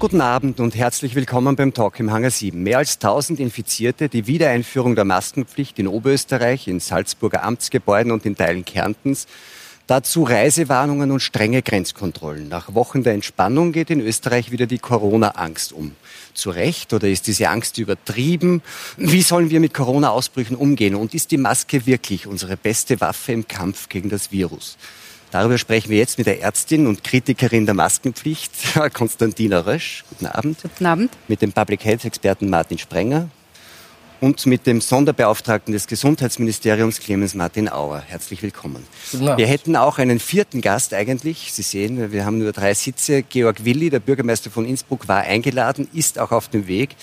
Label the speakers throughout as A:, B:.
A: Guten Abend und herzlich willkommen beim Talk im Hangar 7. Mehr als 1000 Infizierte, die Wiedereinführung der Maskenpflicht in Oberösterreich, in Salzburger Amtsgebäuden und in Teilen Kärntens. Dazu Reisewarnungen und strenge Grenzkontrollen. Nach Wochen der Entspannung geht in Österreich wieder die Corona-Angst um. Zu Recht oder ist diese Angst übertrieben? Wie sollen wir mit Corona-Ausbrüchen umgehen? Und ist die Maske wirklich unsere beste Waffe im Kampf gegen das Virus? Darüber sprechen wir jetzt mit der Ärztin und Kritikerin der Maskenpflicht, Konstantina Rösch. Guten Abend.
B: Guten Abend.
A: Mit dem Public Health Experten Martin Sprenger und mit dem Sonderbeauftragten des Gesundheitsministeriums Clemens Martin Auer. Herzlich willkommen. Wir hätten auch einen vierten Gast eigentlich. Sie sehen, wir haben nur drei Sitze. Georg Willi, der Bürgermeister von Innsbruck, war eingeladen, ist auch auf dem Weg,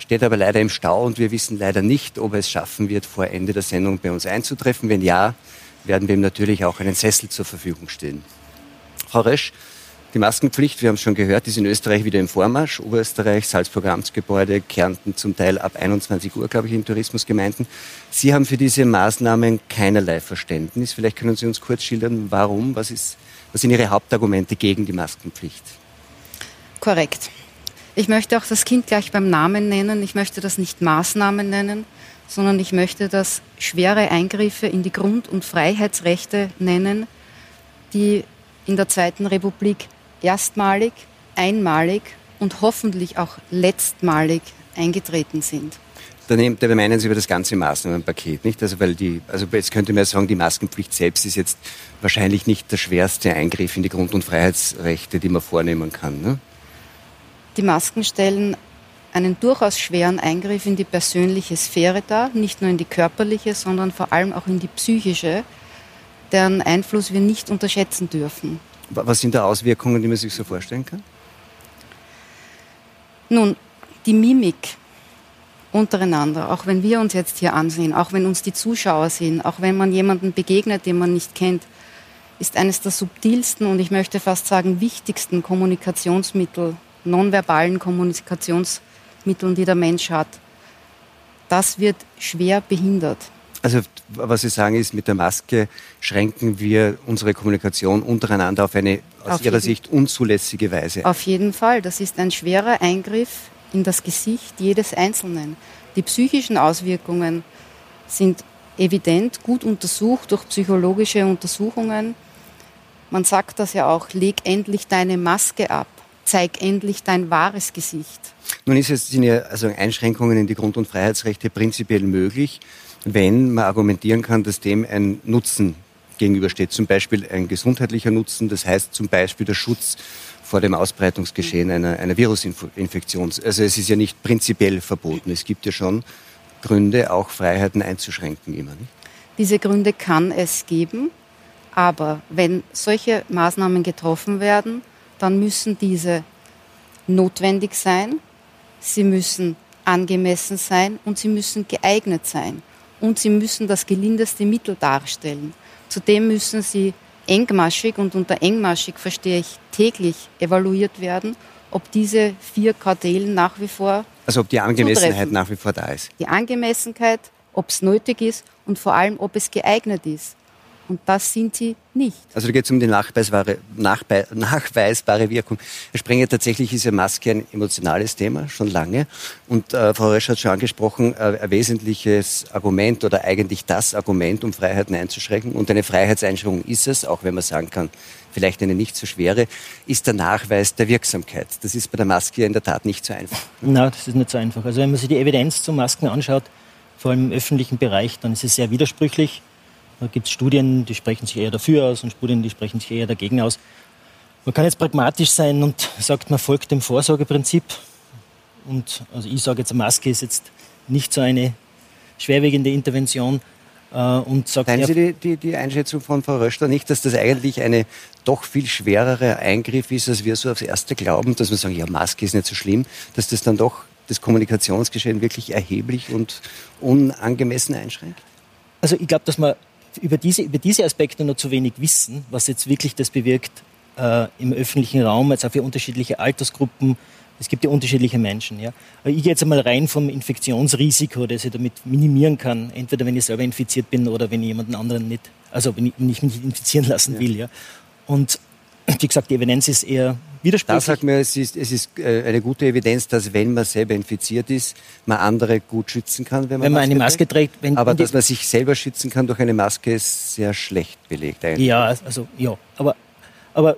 A: steht aber leider im Stau und wir wissen leider nicht, ob er es schaffen wird, vor Ende der Sendung bei uns einzutreffen. Wenn ja, werden wir ihm natürlich auch einen Sessel zur Verfügung stellen. Frau Rösch, die Maskenpflicht, wir haben es schon gehört, ist in Österreich wieder im Vormarsch. Oberösterreich, Salzburger Amtsgebäude, Kärnten zum Teil ab 21 Uhr, glaube ich, in Tourismusgemeinden. Sie haben für diese Maßnahmen keinerlei Verständnis. Vielleicht können Sie uns kurz schildern, warum, was, ist, was sind Ihre Hauptargumente gegen die Maskenpflicht?
B: Korrekt. Ich möchte auch das Kind gleich beim Namen nennen. Ich möchte das nicht Maßnahmen nennen, sondern ich möchte das schwere Eingriffe in die Grund- und Freiheitsrechte nennen, die in der Zweiten Republik erstmalig, einmalig und hoffentlich auch letztmalig eingetreten sind.
A: Da, meinen Sie über das ganze Maßnahmenpaket, nicht? Also, weil die, also jetzt könnte man sagen, die Maskenpflicht selbst ist jetzt wahrscheinlich nicht der schwerste Eingriff in die Grund- und Freiheitsrechte, die man vornehmen kann. Ne?
B: Die Masken stellen einen durchaus schweren Eingriff in die persönliche Sphäre dar, nicht nur in die körperliche, sondern vor allem auch in die psychische, deren Einfluss wir nicht unterschätzen dürfen.
A: Was sind da Auswirkungen, die man sich so vorstellen kann?
B: Nun, die Mimik untereinander, auch wenn wir uns jetzt hier ansehen, auch wenn uns die Zuschauer sehen, auch wenn man jemanden begegnet, den man nicht kennt, ist eines der subtilsten und ich möchte fast sagen wichtigsten Kommunikationsmittel, nonverbalen Kommunikationsmittel Mitteln, die der Mensch hat. Das wird schwer behindert.
A: Also was Sie sagen ist, mit der Maske schränken wir unsere Kommunikation untereinander auf eine aus auf Ihrer Sicht unzulässige Weise.
B: Auf jeden Fall. Das ist ein schwerer Eingriff in das Gesicht jedes Einzelnen. Die psychischen Auswirkungen sind evident, gut untersucht durch psychologische Untersuchungen. Man sagt das ja auch, leg endlich deine Maske ab zeig endlich dein wahres Gesicht.
A: Nun ist es, sind ja also Einschränkungen in die Grund- und Freiheitsrechte prinzipiell möglich, wenn man argumentieren kann, dass dem ein Nutzen gegenübersteht. Zum Beispiel ein gesundheitlicher Nutzen, das heißt zum Beispiel der Schutz vor dem Ausbreitungsgeschehen einer, einer Virusinfektion. Also es ist ja nicht prinzipiell verboten. Es gibt ja schon Gründe, auch Freiheiten einzuschränken immer. Nicht?
B: Diese Gründe kann es geben, aber wenn solche Maßnahmen getroffen werden, dann müssen diese notwendig sein, sie müssen angemessen sein und sie müssen geeignet sein. Und sie müssen das gelindeste Mittel darstellen. Zudem müssen sie engmaschig, und unter engmaschig verstehe ich täglich evaluiert werden, ob diese vier Kautelen nach wie vor.
A: Also ob die Angemessenheit zutreffen. nach wie vor da ist.
B: Die Angemessenheit, ob es nötig ist und vor allem, ob es geeignet ist. Und das sind sie nicht.
A: Also da geht es um die nachweisbare, nachbe, nachweisbare Wirkung. Herr Sprenger, tatsächlich ist ja Maske ein emotionales Thema, schon lange. Und äh, Frau Rösch hat schon angesprochen, äh, ein wesentliches Argument oder eigentlich das Argument, um Freiheiten einzuschränken. Und eine Freiheitseinschränkung ist es, auch wenn man sagen kann, vielleicht eine nicht so schwere, ist der Nachweis der Wirksamkeit. Das ist bei der Maske in der Tat nicht so einfach.
C: Nein, das ist nicht so einfach. Also wenn man sich die Evidenz zu Masken anschaut, vor allem im öffentlichen Bereich, dann ist es sehr widersprüchlich. Da gibt es Studien, die sprechen sich eher dafür aus und Studien, die sprechen sich eher dagegen aus. Man kann jetzt pragmatisch sein und sagt, man folgt dem Vorsorgeprinzip. Und also ich sage jetzt, eine Maske ist jetzt nicht so eine schwerwiegende Intervention.
A: Äh, und sagt, Teilen Sie die, die, die, Einschätzung von Frau Röster nicht, dass das eigentlich eine doch viel schwerere Eingriff ist, als wir so aufs Erste glauben, dass wir sagen, ja, Maske ist nicht so schlimm, dass das dann doch das Kommunikationsgeschehen wirklich erheblich und unangemessen einschränkt?
C: Also ich glaube, dass man über diese, über diese Aspekte noch zu wenig wissen, was jetzt wirklich das bewirkt äh, im öffentlichen Raum, jetzt auch für unterschiedliche Altersgruppen. Es gibt ja unterschiedliche Menschen. Ja. Aber ich gehe jetzt einmal rein vom Infektionsrisiko, das ich damit minimieren kann, entweder wenn ich selber infiziert bin oder wenn ich jemanden anderen nicht, also wenn ich, wenn ich mich nicht infizieren lassen will. Ja. Und wie gesagt, die Evidenz ist eher widersprüchlich. Da
A: sagt man, es ist, es ist äh, eine gute Evidenz, dass wenn man selber infiziert ist, man andere gut schützen kann, wenn man,
C: wenn man Maske eine Maske trägt.
A: trägt aber dass man sich selber schützen kann durch eine Maske, ist sehr schlecht belegt
C: eigentlich. Ja, also ja, aber, aber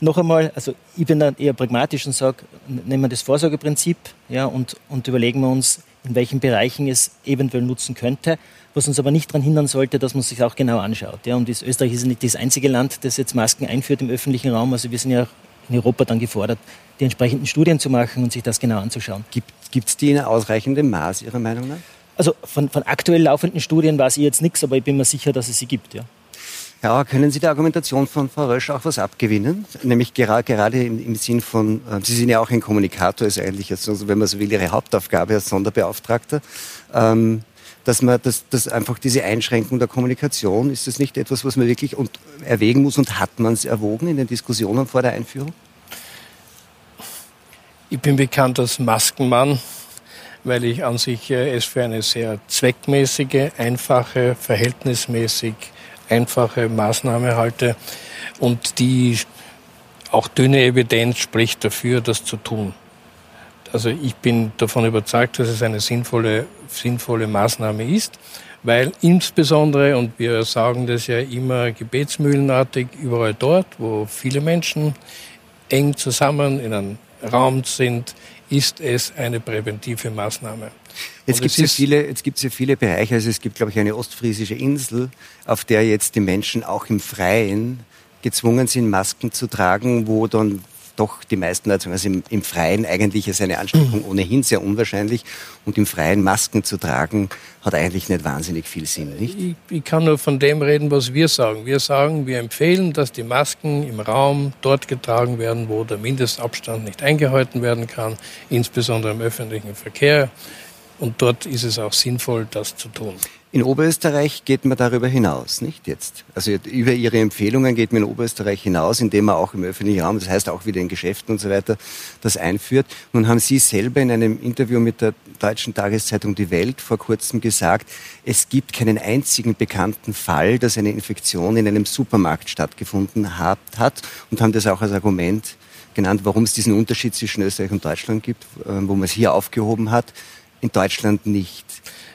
C: noch einmal, also ich bin da eher pragmatisch und sage, nehmen wir das Vorsorgeprinzip ja, und, und überlegen wir uns, in welchen Bereichen es eventuell nutzen könnte, was uns aber nicht daran hindern sollte, dass man sich auch genau anschaut. Ja, und Österreich ist nicht das einzige Land, das jetzt Masken einführt im öffentlichen Raum. Also wir sind ja in Europa dann gefordert, die entsprechenden Studien zu machen und sich das genau anzuschauen.
A: Gibt es die in ausreichendem Maß, Ihrer Meinung nach?
C: Also von, von aktuell laufenden Studien weiß ich jetzt nichts, aber ich bin mir sicher, dass es sie gibt. Ja.
A: Ja, können Sie der Argumentation von Frau Rösch auch was abgewinnen? Nämlich gerade, gerade im, im Sinn von, äh, Sie sind ja auch ein Kommunikator, ist eigentlich, also wenn man so will, Ihre Hauptaufgabe als Sonderbeauftragter. Ähm, dass man, dass, dass einfach diese Einschränkung der Kommunikation, ist das nicht etwas, was man wirklich und erwägen muss und hat man es erwogen in den Diskussionen vor der Einführung?
D: Ich bin bekannt als Maskenmann, weil ich an sich äh, es für eine sehr zweckmäßige, einfache, verhältnismäßig einfache Maßnahme halte und die auch dünne Evidenz spricht dafür, das zu tun. Also ich bin davon überzeugt, dass es eine sinnvolle, sinnvolle Maßnahme ist, weil insbesondere, und wir sagen das ja immer gebetsmühlenartig, überall dort, wo viele Menschen eng zusammen in einem Raum sind, ist es eine präventive Maßnahme.
A: Jetzt gibt es ja viele, jetzt gibt's ja viele Bereiche. Also es gibt, glaube ich, eine ostfriesische Insel, auf der jetzt die Menschen auch im Freien gezwungen sind, Masken zu tragen, wo dann doch die meisten, also im, im Freien eigentlich ist eine Ansteckung mhm. ohnehin sehr unwahrscheinlich und im Freien Masken zu tragen, hat eigentlich nicht wahnsinnig viel Sinn, nicht?
D: Ich, ich, kann nur von dem reden, was wir sagen. Wir sagen, wir empfehlen, dass die Masken im Raum dort getragen werden, wo der Mindestabstand nicht eingehalten werden kann, insbesondere im öffentlichen Verkehr. Und dort ist es auch sinnvoll, das zu tun.
A: In Oberösterreich geht man darüber hinaus, nicht jetzt? Also über Ihre Empfehlungen geht man in Oberösterreich hinaus, indem man auch im öffentlichen Raum, das heißt auch wieder in Geschäften und so weiter, das einführt. Nun haben Sie selber in einem Interview mit der deutschen Tageszeitung Die Welt vor kurzem gesagt, es gibt keinen einzigen bekannten Fall, dass eine Infektion in einem Supermarkt stattgefunden hat, hat und haben das auch als Argument genannt, warum es diesen Unterschied zwischen Österreich und Deutschland gibt, äh, wo man es hier aufgehoben hat in Deutschland nicht.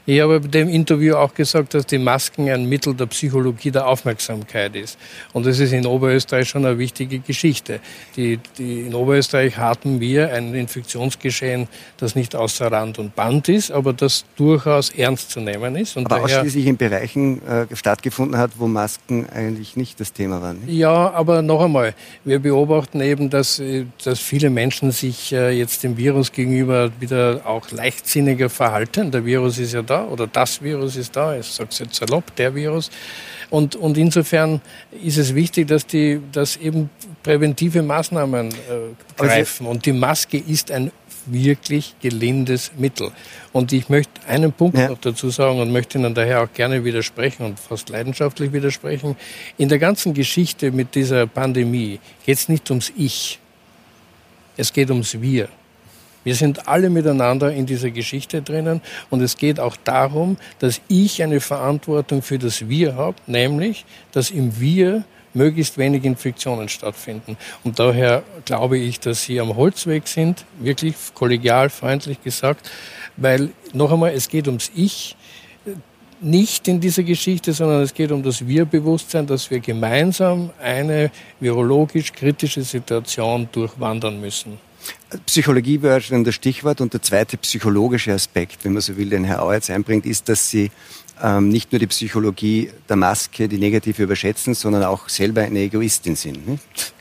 D: Ich habe bei dem Interview auch gesagt, dass die Masken ein Mittel der Psychologie der Aufmerksamkeit ist. Und das ist in Oberösterreich schon eine wichtige Geschichte. Die, die, in Oberösterreich hatten wir ein Infektionsgeschehen, das nicht außer Rand und Band ist, aber das durchaus ernst zu nehmen ist.
A: Und aber ausschließlich in Bereichen äh, stattgefunden hat, wo Masken eigentlich nicht das Thema waren. Nicht?
D: Ja, aber noch einmal, wir beobachten eben, dass, äh, dass viele Menschen sich äh, jetzt dem Virus gegenüber wieder auch leichtsinniger verhalten. Der Virus ist ja da oder das Virus ist da, ich sage es jetzt salopp, der Virus. Und, und insofern ist es wichtig, dass, die, dass eben präventive Maßnahmen äh, greifen. Und die Maske ist ein wirklich gelindes Mittel. Und ich möchte einen Punkt ja. noch dazu sagen und möchte Ihnen daher auch gerne widersprechen und fast leidenschaftlich widersprechen. In der ganzen Geschichte mit dieser Pandemie geht es nicht ums Ich, es geht ums Wir. Wir sind alle miteinander in dieser Geschichte drinnen und es geht auch darum, dass ich eine Verantwortung für das Wir habe, nämlich, dass im Wir möglichst wenig Infektionen stattfinden. Und daher glaube ich, dass Sie am Holzweg sind, wirklich kollegial, freundlich gesagt, weil noch einmal, es geht ums Ich, nicht in dieser Geschichte, sondern es geht um das Wir-Bewusstsein, dass wir gemeinsam eine virologisch kritische Situation durchwandern müssen.
A: Psychologie wäre schon das Stichwort. Und der zweite psychologische Aspekt, wenn man so will, den Herr Auer jetzt einbringt, ist, dass Sie ähm, nicht nur die Psychologie der Maske, die negative überschätzen, sondern auch selber eine Egoistin sind. Nicht?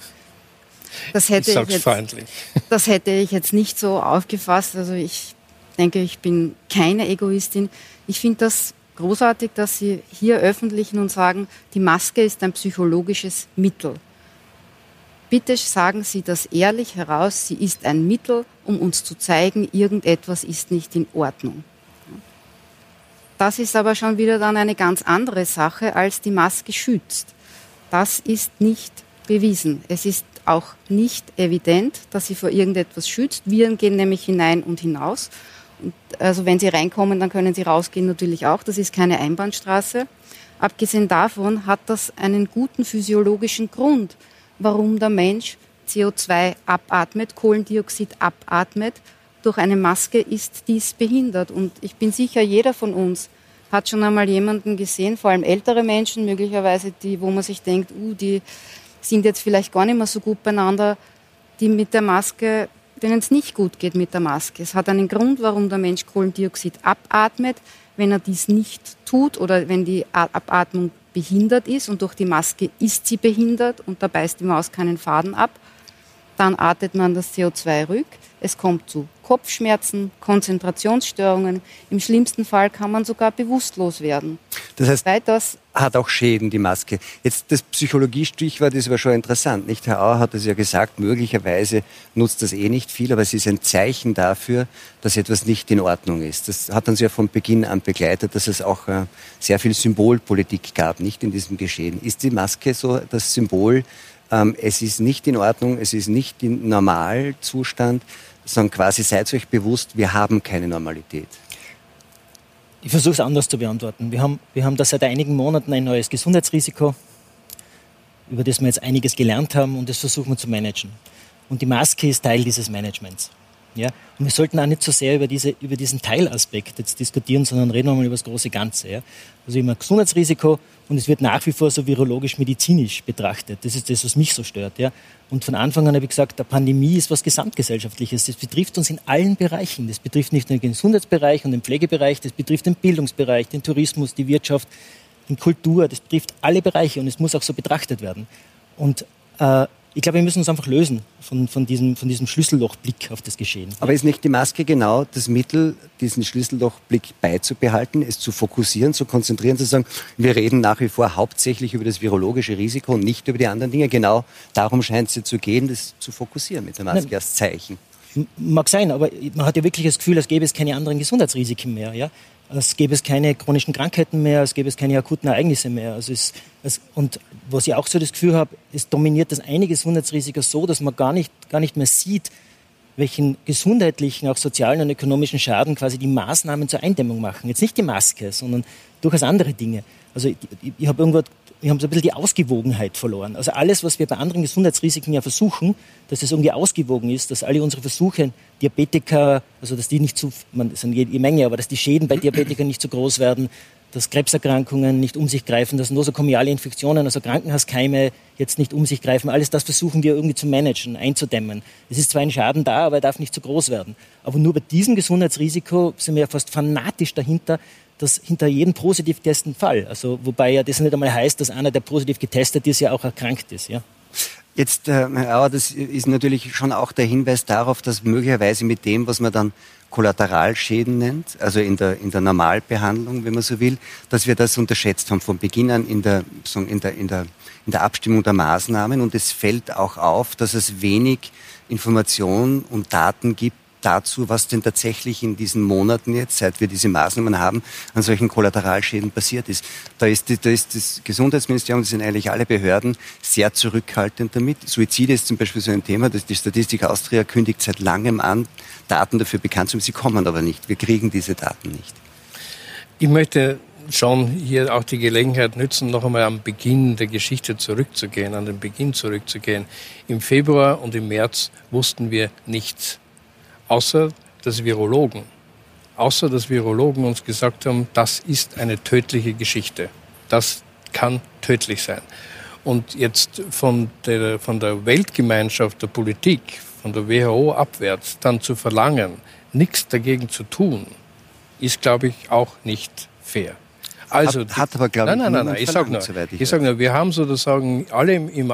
B: Das hätte ich, ich jetzt, das hätte ich jetzt nicht so aufgefasst. Also ich denke, ich bin keine Egoistin. Ich finde das großartig, dass Sie hier öffentlichen und sagen, die Maske ist ein psychologisches Mittel. Bitte sagen Sie das ehrlich heraus. Sie ist ein Mittel, um uns zu zeigen, irgendetwas ist nicht in Ordnung. Das ist aber schon wieder dann eine ganz andere Sache, als die Maske schützt. Das ist nicht bewiesen. Es ist auch nicht evident, dass sie vor irgendetwas schützt. Viren gehen nämlich hinein und hinaus. Und also wenn sie reinkommen, dann können sie rausgehen natürlich auch. Das ist keine Einbahnstraße. Abgesehen davon hat das einen guten physiologischen Grund warum der Mensch CO2 abatmet, Kohlendioxid abatmet, durch eine Maske ist dies behindert. Und ich bin sicher, jeder von uns hat schon einmal jemanden gesehen, vor allem ältere Menschen möglicherweise, die, wo man sich denkt, uh, die sind jetzt vielleicht gar nicht mehr so gut beieinander, die mit der Maske, denen es nicht gut geht mit der Maske. Es hat einen Grund, warum der Mensch Kohlendioxid abatmet. Wenn er dies nicht tut oder wenn die Abatmung behindert ist und durch die Maske ist sie behindert und da beißt die Maus keinen Faden ab, dann atmet man das CO2 rück. Es kommt zu Kopfschmerzen, Konzentrationsstörungen. Im schlimmsten Fall kann man sogar bewusstlos werden.
A: Das heißt, Weiters hat auch Schäden, die Maske. Jetzt das Psychologie-Stichwort ist aber schon interessant. Nicht? Herr Auer hat es ja gesagt, möglicherweise nutzt das eh nicht viel, aber es ist ein Zeichen dafür, dass etwas nicht in Ordnung ist. Das hat uns ja von Beginn an begleitet, dass es auch äh, sehr viel Symbolpolitik gab, nicht in diesem Geschehen. Ist die Maske so das Symbol ähm, es ist nicht in Ordnung, es ist nicht im Normalzustand, sondern quasi seid euch bewusst, wir haben keine Normalität.
C: Ich versuche es anders zu beantworten. Wir haben, wir haben da seit einigen Monaten ein neues Gesundheitsrisiko, über das wir jetzt einiges gelernt haben und das versuchen wir zu managen. Und die Maske ist Teil dieses Managements. Ja? Und wir sollten auch nicht so sehr über, diese, über diesen Teilaspekt jetzt diskutieren, sondern reden wir mal über das große Ganze. Ja? Also immer Gesundheitsrisiko und es wird nach wie vor so virologisch-medizinisch betrachtet. Das ist das, was mich so stört. Ja? Und von Anfang an habe ich gesagt, der Pandemie ist was Gesamtgesellschaftliches. Das betrifft uns in allen Bereichen. Das betrifft nicht nur den Gesundheitsbereich und den Pflegebereich, das betrifft den Bildungsbereich, den Tourismus, die Wirtschaft, die Kultur. Das betrifft alle Bereiche und es muss auch so betrachtet werden. Und äh, ich glaube, wir müssen uns einfach lösen von, von, diesem, von diesem Schlüssellochblick auf das Geschehen.
A: Aber ist nicht die Maske genau das Mittel, diesen Schlüssellochblick beizubehalten, es zu fokussieren, zu konzentrieren, zu sagen, wir reden nach wie vor hauptsächlich über das virologische Risiko und nicht über die anderen Dinge. Genau darum scheint es ja zu gehen, das zu fokussieren mit der Maske Nein. als Zeichen.
C: Mag sein, aber man hat ja wirklich das Gefühl, als gäbe es keine anderen Gesundheitsrisiken mehr. Ja? Es gäbe es keine chronischen Krankheiten mehr, es gäbe es keine akuten Ereignisse mehr. Also es, es, und was ich auch so das Gefühl habe, es dominiert das eine Gesundheitsrisiko so, dass man gar nicht, gar nicht mehr sieht, welchen gesundheitlichen, auch sozialen und ökonomischen Schaden quasi die Maßnahmen zur Eindämmung machen. Jetzt nicht die Maske, sondern durchaus andere Dinge. Also ich, ich habe irgendwo wir haben so ein bisschen die Ausgewogenheit verloren. Also alles, was wir bei anderen Gesundheitsrisiken ja versuchen, dass es irgendwie ausgewogen ist, dass alle unsere Versuche, Diabetiker, also dass die nicht zu, man, das sind die Menge, aber dass die Schäden bei Diabetikern nicht zu groß werden, dass Krebserkrankungen nicht um sich greifen, dass nosokomiale Infektionen, also Krankenhauskeime jetzt nicht um sich greifen. Alles das versuchen wir irgendwie zu managen, einzudämmen. Es ist zwar ein Schaden da, aber er darf nicht zu groß werden. Aber nur bei diesem Gesundheitsrisiko sind wir ja fast fanatisch dahinter, dass hinter jedem positiv getesteten Fall, also wobei ja das nicht einmal heißt, dass einer, der positiv getestet ist, ja auch erkrankt ist. Ja?
A: Jetzt, äh, Herr Auer, das ist natürlich schon auch der Hinweis darauf, dass möglicherweise mit dem, was man dann Kollateralschäden nennt, also in der, in der Normalbehandlung, wenn man so will, dass wir das unterschätzt haben von Beginn an in der, in der, in der, in der Abstimmung der Maßnahmen. Und es fällt auch auf, dass es wenig Information und Daten gibt, dazu, was denn tatsächlich in diesen Monaten jetzt, seit wir diese Maßnahmen haben, an solchen Kollateralschäden passiert ist. Da ist, da ist das Gesundheitsministerium, das sind eigentlich alle Behörden, sehr zurückhaltend damit. Suizide ist zum Beispiel so ein Thema, dass die Statistik Austria kündigt seit langem an, Daten dafür bekannt zu haben. Sie kommen aber nicht. Wir kriegen diese Daten nicht.
D: Ich möchte schon hier auch die Gelegenheit nützen, noch einmal am Beginn der Geschichte zurückzugehen, an den Beginn zurückzugehen. Im Februar und im März wussten wir nichts außer dass Virologen, außer dass Virologen uns gesagt haben, das ist eine tödliche Geschichte. Das kann tödlich sein. Und jetzt von der, von der Weltgemeinschaft der Politik, von der WHO abwärts, dann zu verlangen, nichts dagegen zu tun, ist, glaube ich, auch nicht fair.
A: Also, hat, hat aber, glaube
D: ich, nein, nein, nein, nein, ich sage nur, ich, sag nur, wir haben sozusagen alle, im,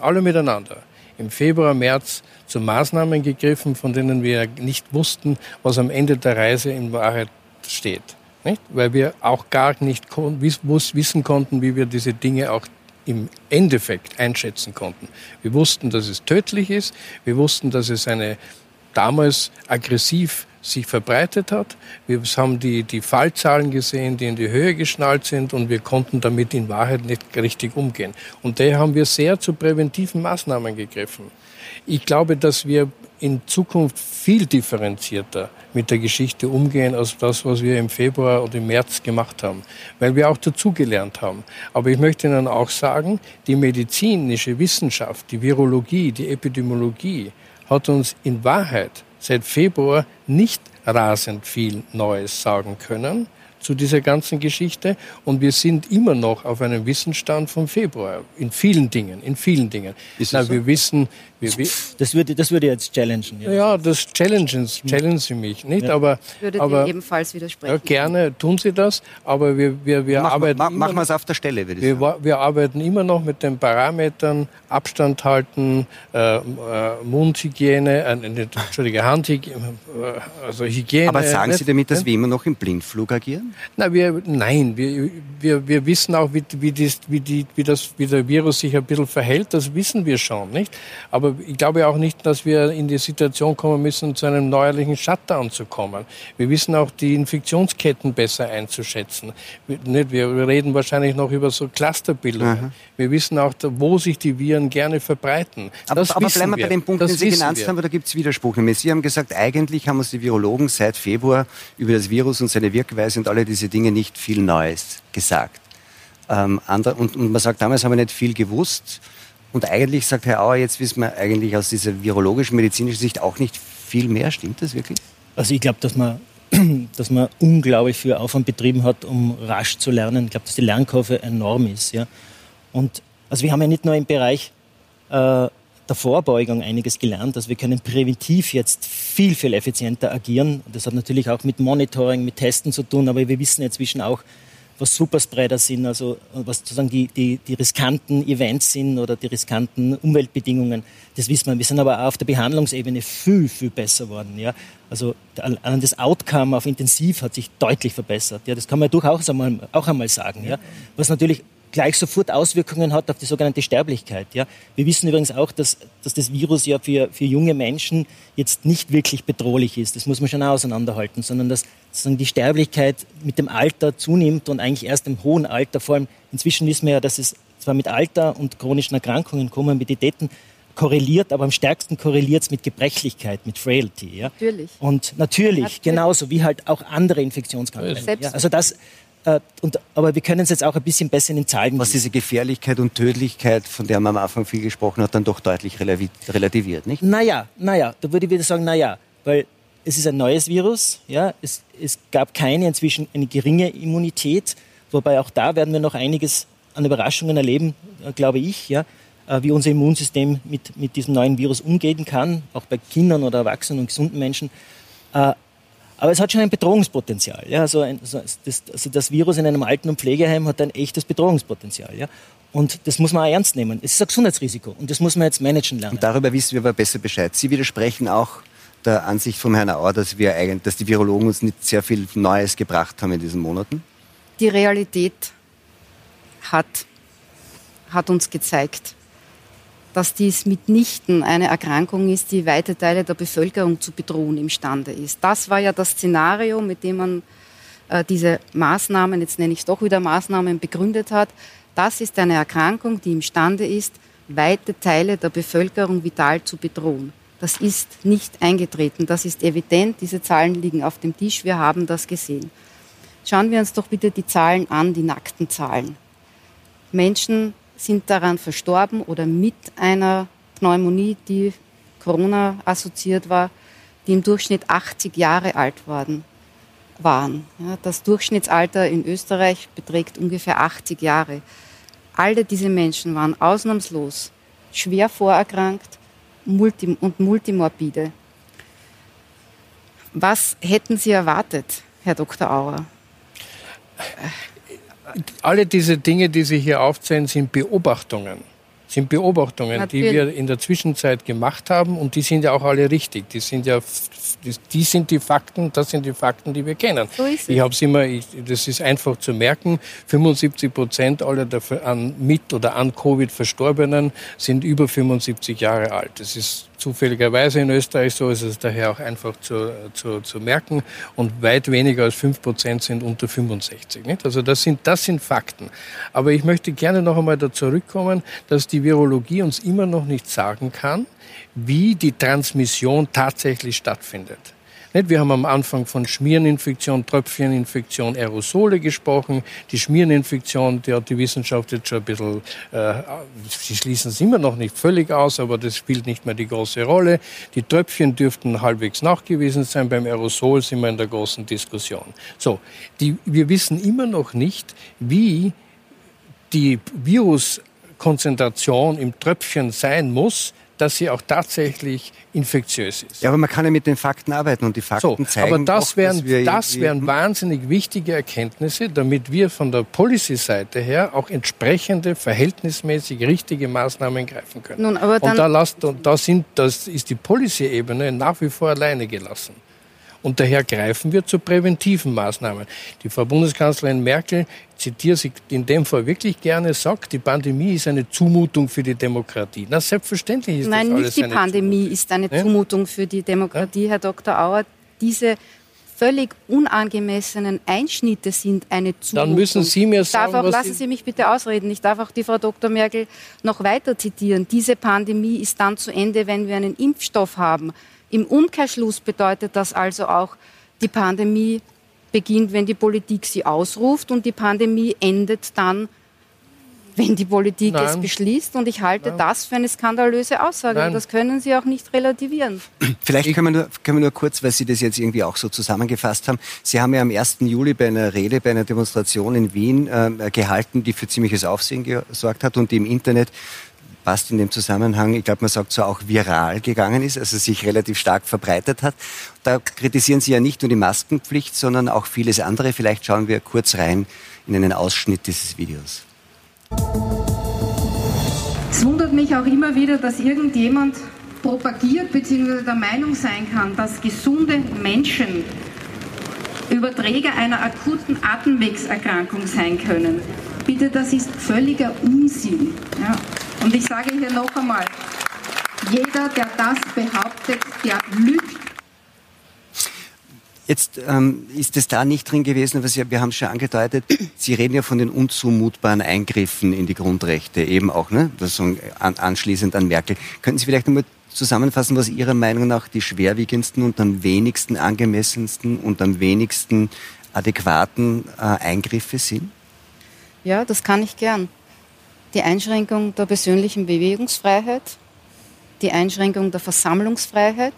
D: alle miteinander im Februar, März zu Maßnahmen gegriffen, von denen wir nicht wussten, was am Ende der Reise in Wahrheit steht. Nicht? Weil wir auch gar nicht wissen konnten, wie wir diese Dinge auch im Endeffekt einschätzen konnten. Wir wussten, dass es tödlich ist. Wir wussten, dass es eine damals aggressiv sich verbreitet hat. Wir haben die, die Fallzahlen gesehen, die in die Höhe geschnallt sind und wir konnten damit in Wahrheit nicht richtig umgehen. Und daher haben wir sehr zu präventiven Maßnahmen gegriffen. Ich glaube, dass wir in Zukunft viel differenzierter mit der Geschichte umgehen als das, was wir im Februar oder im März gemacht haben, weil wir auch dazugelernt haben. Aber ich möchte Ihnen auch sagen, die medizinische Wissenschaft, die Virologie, die Epidemiologie hat uns in Wahrheit seit Februar nicht rasend viel Neues sagen können zu dieser ganzen Geschichte. Und wir sind immer noch auf einem Wissensstand vom Februar. In vielen Dingen, in vielen Dingen. Na, so? wir wissen,
C: das würde, das würde jetzt challengen.
D: Ja, ja das challengen, challengen Sie mich, nicht? Ja. Aber,
B: Würdet
D: aber,
B: ebenfalls widersprechen?
D: Ja, gerne tun Sie das, aber wir, wir, wir
A: mach,
D: arbeiten.
A: Ma, machen wir es auf der Stelle,
D: würde ich wir, sagen. Wir arbeiten immer noch mit den Parametern Abstand halten, äh, äh, Mundhygiene, äh, Entschuldige, Handhygiene, äh, also Hygiene.
A: Aber sagen Sie damit, dass wir immer noch im Blindflug agieren?
D: Na, wir, nein, wir, wir, wir wissen auch, wie, wie, dies, wie, die, wie, das, wie der Virus sich ein bisschen verhält, das wissen wir schon, nicht? Aber ich glaube auch nicht, dass wir in die Situation kommen müssen, zu einem neuerlichen Shutdown zu kommen. Wir wissen auch, die Infektionsketten besser einzuschätzen. Wir reden wahrscheinlich noch über so Clusterbildungen. Aha. Wir wissen auch, wo sich die Viren gerne verbreiten.
A: Aber, aber bleiben wir bei dem Punkt, das den Sie genannt wir. haben, weil da gibt es Widerspruch. Sie haben gesagt, eigentlich haben uns die Virologen seit Februar über das Virus und seine Wirkweise und alle diese Dinge nicht viel Neues gesagt. Ähm, andere, und, und man sagt, damals haben wir nicht viel gewusst. Und eigentlich sagt Herr Auer, jetzt wissen wir eigentlich aus dieser virologischen, medizinischen Sicht auch nicht viel mehr. Stimmt das wirklich?
C: Also ich glaube, dass man, dass man unglaublich viel Aufwand betrieben hat, um rasch zu lernen. Ich glaube, dass die Lernkurve enorm ist. Ja. Und also wir haben ja nicht nur im Bereich äh, der Vorbeugung einiges gelernt. Also wir können präventiv jetzt viel, viel effizienter agieren. Das hat natürlich auch mit Monitoring, mit Testen zu tun, aber wir wissen inzwischen auch, was Superspreader sind, also was sozusagen die, die, die riskanten Events sind oder die riskanten Umweltbedingungen. Das wissen wir. Wir sind aber auch auf der Behandlungsebene viel, viel besser worden. Ja? Also das Outcome auf Intensiv hat sich deutlich verbessert. Ja? Das kann man durchaus einmal, auch einmal sagen. Ja? Was natürlich gleich sofort Auswirkungen hat auf die sogenannte Sterblichkeit. Ja. Wir wissen übrigens auch, dass, dass das Virus ja für, für junge Menschen jetzt nicht wirklich bedrohlich ist. Das muss man schon auseinanderhalten, sondern dass sozusagen die Sterblichkeit mit dem Alter zunimmt und eigentlich erst im hohen Alter, vor allem inzwischen wissen wir ja, dass es zwar mit Alter und chronischen Erkrankungen, Komorbiditäten korreliert, aber am stärksten korreliert es mit Gebrechlichkeit, mit Frailty. Ja?
B: Natürlich.
C: Und natürlich, natürlich, genauso wie halt auch andere Infektionskrankheiten. Ja? Also das, äh, und, aber wir können es jetzt auch ein bisschen besser in den Zahlen.
A: Was diese Gefährlichkeit und Tödlichkeit, von der man am Anfang viel gesprochen hat, dann doch deutlich relativiert, nicht?
C: Naja, naja, da würde ich wieder sagen, naja, weil es ist ein neues Virus, ja, es, es gab keine inzwischen eine geringe Immunität, wobei auch da werden wir noch einiges an Überraschungen erleben, äh, glaube ich, ja, äh, wie unser Immunsystem mit, mit diesem neuen Virus umgehen kann, auch bei Kindern oder Erwachsenen und gesunden Menschen. Aber es hat schon ein Bedrohungspotenzial. Ja? Also, ein, das, also das Virus in einem Alten- und Pflegeheim hat ein echtes Bedrohungspotenzial. Ja? Und das muss man auch ernst nehmen. Es ist ein Gesundheitsrisiko und das muss man jetzt managen lernen.
A: Und darüber wissen wir aber besser Bescheid. Sie widersprechen auch der Ansicht von Herrn Auer, dass, wir eigentlich, dass die Virologen uns nicht sehr viel Neues gebracht haben in diesen Monaten?
B: Die Realität hat, hat uns gezeigt, dass dies mitnichten eine Erkrankung ist, die weite Teile der Bevölkerung zu bedrohen imstande ist. Das war ja das Szenario, mit dem man äh, diese Maßnahmen, jetzt nenne ich es doch wieder Maßnahmen, begründet hat. Das ist eine Erkrankung, die imstande ist, weite Teile der Bevölkerung vital zu bedrohen. Das ist nicht eingetreten, das ist evident, diese Zahlen liegen auf dem Tisch, wir haben das gesehen. Schauen wir uns doch bitte die Zahlen an, die nackten Zahlen. Menschen sind daran verstorben oder mit einer Pneumonie, die Corona assoziiert war, die im Durchschnitt 80 Jahre alt waren. Ja, das Durchschnittsalter in Österreich beträgt ungefähr 80 Jahre. Alle diese Menschen waren ausnahmslos schwer vorerkrankt und multimorbide. Was hätten Sie erwartet, Herr Dr. Auer?
D: Alle diese Dinge, die Sie hier aufzählen, sind Beobachtungen. Sind Beobachtungen, Natürlich. die wir in der Zwischenzeit gemacht haben und die sind ja auch alle richtig. Die sind ja, die sind die Fakten, das sind die Fakten, die wir kennen. So ist es. Ich habe es immer, ich, das ist einfach zu merken. 75 Prozent aller der an, mit oder an Covid Verstorbenen sind über 75 Jahre alt. Das ist zufälligerweise in Österreich so, ist es daher auch einfach zu, zu, zu merken. Und weit weniger als 5 Prozent sind unter 65. Nicht? Also das sind, das sind Fakten. Aber ich möchte gerne noch einmal da zurückkommen, dass die Virologie uns immer noch nicht sagen kann, wie die Transmission tatsächlich stattfindet. Wir haben am Anfang von Schmiereninfektion, Tröpfcheninfektion, Aerosole gesprochen. Die Schmiereninfektion, die hat die Wissenschaft jetzt schon ein bisschen, äh, sie schließen es immer noch nicht völlig aus, aber das spielt nicht mehr die große Rolle. Die Tröpfchen dürften halbwegs nachgewiesen sein. Beim Aerosol sind wir in der großen Diskussion. So, die, wir wissen immer noch nicht, wie die Viruskonzentration im Tröpfchen sein muss, dass sie auch tatsächlich infektiös ist.
A: Ja, aber man kann ja mit den Fakten arbeiten und die Fakten so, zeigen.
D: Aber das auch, wären, das wären wahnsinnig wichtige Erkenntnisse, damit wir von der Policy-Seite her auch entsprechende, verhältnismäßig richtige Maßnahmen greifen können. Nun, aber dann und da, lasst, und da sind, das ist die Policy-Ebene nach wie vor alleine gelassen. Und daher greifen wir zu präventiven Maßnahmen. Die Frau Bundeskanzlerin Merkel, zitiere sie in dem Fall wirklich gerne, sagt, die Pandemie ist eine Zumutung für die Demokratie. Na, selbstverständlich ist
B: Nein,
D: das
B: alles nicht die Pandemie
D: Zumutung.
B: ist eine Zumutung für die Demokratie, Herr Dr. Auer. Diese völlig unangemessenen Einschnitte sind eine Zumutung.
D: Dann müssen Sie mir sagen,
B: darf auch, lassen Sie mich bitte ausreden. Ich darf auch die Frau Dr. Merkel noch weiter zitieren. Diese Pandemie ist dann zu Ende, wenn wir einen Impfstoff haben. Im Umkehrschluss bedeutet das also auch, die Pandemie beginnt, wenn die Politik sie ausruft und die Pandemie endet dann, wenn die Politik Nein. es beschließt. Und ich halte Nein. das für eine skandalöse Aussage. Nein. Das können Sie auch nicht relativieren.
A: Vielleicht können wir, nur, können wir nur kurz, weil Sie das jetzt irgendwie auch so zusammengefasst haben. Sie haben ja am 1. Juli bei einer Rede, bei einer Demonstration in Wien äh, gehalten, die für ziemliches Aufsehen gesorgt hat und die im Internet passt in dem Zusammenhang, ich glaube, man sagt so auch viral gegangen ist, also sich relativ stark verbreitet hat. Da kritisieren Sie ja nicht nur die Maskenpflicht, sondern auch vieles andere. Vielleicht schauen wir kurz rein in einen Ausschnitt dieses Videos.
E: Es wundert mich auch immer wieder, dass irgendjemand propagiert bzw. der Meinung sein kann, dass gesunde Menschen Überträger einer akuten Atemwegserkrankung sein können. Bitte, das ist völliger Unsinn. Ja. Und ich sage hier noch einmal, jeder, der das behauptet, der lügt.
A: Jetzt ähm, ist es da nicht drin gewesen, was ja, wir haben schon angedeutet, Sie reden ja von den unzumutbaren Eingriffen in die Grundrechte, eben auch, ne? Das an, anschließend an Merkel. Könnten Sie vielleicht nochmal zusammenfassen, was Ihrer Meinung nach die schwerwiegendsten und am wenigsten angemessensten und am wenigsten adäquaten äh, Eingriffe sind?
B: Ja, das kann ich gern die Einschränkung der persönlichen Bewegungsfreiheit, die Einschränkung der Versammlungsfreiheit.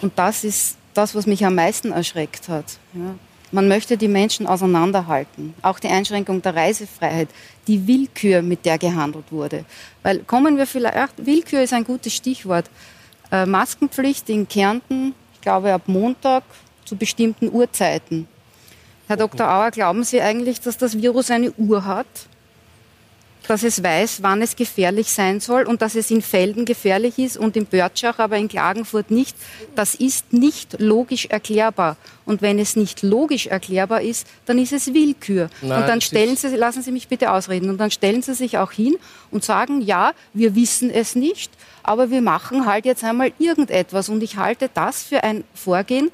B: Und das ist das, was mich am meisten erschreckt hat. Ja. Man möchte die Menschen auseinanderhalten. Auch die Einschränkung der Reisefreiheit, die Willkür, mit der gehandelt wurde. Weil kommen wir vielleicht, Willkür ist ein gutes Stichwort. Äh, Maskenpflicht in Kärnten, ich glaube ab Montag zu bestimmten Uhrzeiten. Herr Dr. Auer, glauben Sie eigentlich, dass das Virus eine Uhr hat? Dass es weiß, wann es gefährlich sein soll und dass es in Felden gefährlich ist und in Börtschach, aber in Klagenfurt nicht. Das ist nicht logisch erklärbar. Und wenn es nicht logisch erklärbar ist, dann ist es Willkür. Nein, und dann stellen Sie, lassen Sie mich bitte ausreden, und dann stellen Sie sich auch hin und sagen, ja, wir wissen es nicht, aber wir machen halt jetzt einmal irgendetwas. Und ich halte das für ein Vorgehen,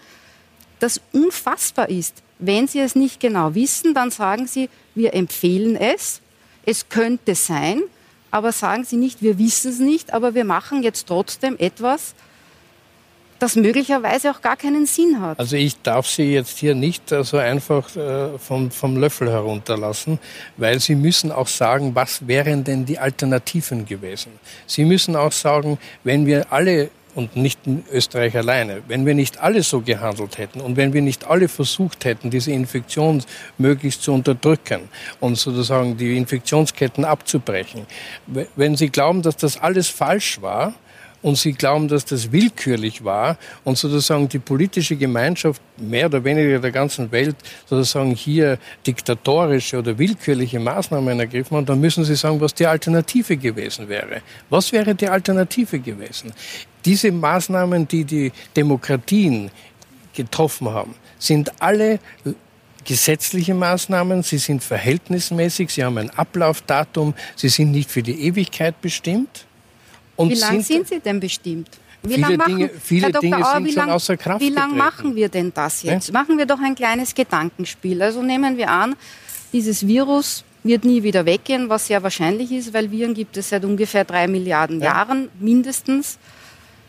B: das unfassbar ist. Wenn Sie es nicht genau wissen, dann sagen Sie, wir empfehlen es es könnte sein, aber sagen Sie nicht, wir wissen es nicht, aber wir machen jetzt trotzdem etwas, das möglicherweise auch gar keinen Sinn hat.
D: Also ich darf Sie jetzt hier nicht so also einfach äh, vom, vom Löffel herunterlassen, weil Sie müssen auch sagen, was wären denn die Alternativen gewesen. Sie müssen auch sagen, wenn wir alle und nicht in Österreich alleine. Wenn wir nicht alle so gehandelt hätten und wenn wir nicht alle versucht hätten, diese Infektion möglichst zu unterdrücken und sozusagen die Infektionsketten abzubrechen, wenn Sie glauben, dass das alles falsch war, und sie glauben, dass das willkürlich war und sozusagen die politische Gemeinschaft mehr oder weniger der ganzen Welt sozusagen hier diktatorische oder willkürliche Maßnahmen ergriffen hat, dann müssen sie sagen, was die Alternative gewesen wäre. Was wäre die Alternative gewesen? Diese Maßnahmen, die die Demokratien getroffen haben, sind alle gesetzliche Maßnahmen, sie sind verhältnismäßig, sie haben ein Ablaufdatum, sie sind nicht für die Ewigkeit bestimmt
B: Und wie lange sind, sind sie denn bestimmt?
D: Wie viele machen, Dinge, viele. Dinge Auer, sind schon außer Kraft
B: Wie lange machen wir denn das jetzt? Ja? Machen wir doch ein kleines Gedankenspiel. Also nehmen wir an, dieses Virus wird nie wieder weggehen, was sehr wahrscheinlich ist, weil Viren gibt es seit ungefähr drei Milliarden ja. Jahren mindestens.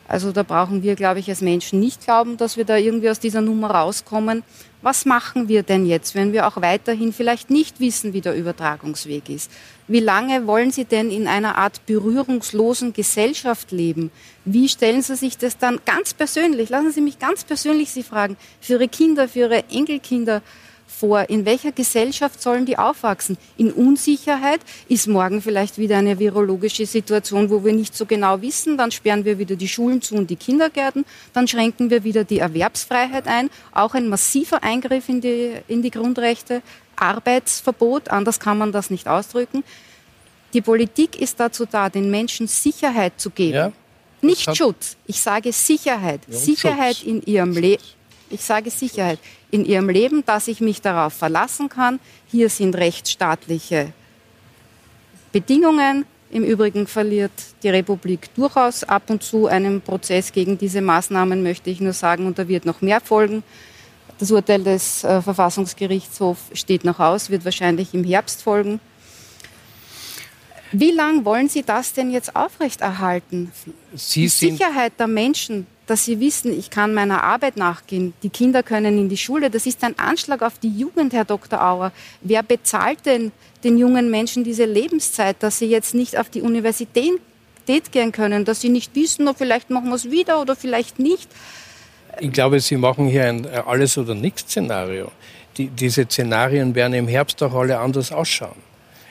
B: Also da brauchen wir, glaube ich, als Menschen nicht glauben, dass wir da irgendwie aus dieser Nummer rauskommen. Was machen wir denn jetzt, wenn wir auch weiterhin vielleicht nicht wissen, wie der Übertragungsweg ist? Wie lange wollen Sie denn in einer Art berührungslosen Gesellschaft leben? Wie stellen Sie sich das dann ganz persönlich, lassen Sie mich ganz persönlich Sie fragen, für Ihre Kinder, für Ihre Enkelkinder, vor? In welcher Gesellschaft sollen die aufwachsen? In Unsicherheit? Ist morgen vielleicht wieder eine virologische Situation, wo wir nicht so genau wissen? Dann sperren wir wieder die Schulen zu und die Kindergärten. Dann schränken wir wieder die Erwerbsfreiheit ein. Auch ein massiver Eingriff in die, in die Grundrechte. Arbeitsverbot, anders kann man das nicht ausdrücken. Die Politik ist dazu da, den Menschen Sicherheit zu geben. Ja, nicht Schutz, ich sage Sicherheit. Ja, Sicherheit Schutz. in ihrem Leben ich sage Sicherheit, in ihrem Leben, dass ich mich darauf verlassen kann. Hier sind rechtsstaatliche Bedingungen. Im Übrigen verliert die Republik durchaus ab und zu einen Prozess gegen diese Maßnahmen, möchte ich nur sagen, und da wird noch mehr folgen. Das Urteil des äh, Verfassungsgerichtshofs steht noch aus, wird wahrscheinlich im Herbst folgen. Wie lange wollen Sie das denn jetzt aufrechterhalten? Sie die Sicherheit der Menschen dass sie wissen, ich kann meiner Arbeit nachgehen, die Kinder können in die Schule. Das ist ein Anschlag auf die Jugend, Herr Dr. Auer. Wer bezahlt denn den jungen Menschen diese Lebenszeit, dass sie jetzt nicht auf die Universität gehen können, dass sie nicht wissen, oh, vielleicht machen wir es wieder oder vielleicht nicht?
D: Ich glaube, Sie machen hier ein Alles- oder Nichts-Szenario. Die, diese Szenarien werden im Herbst auch alle anders ausschauen.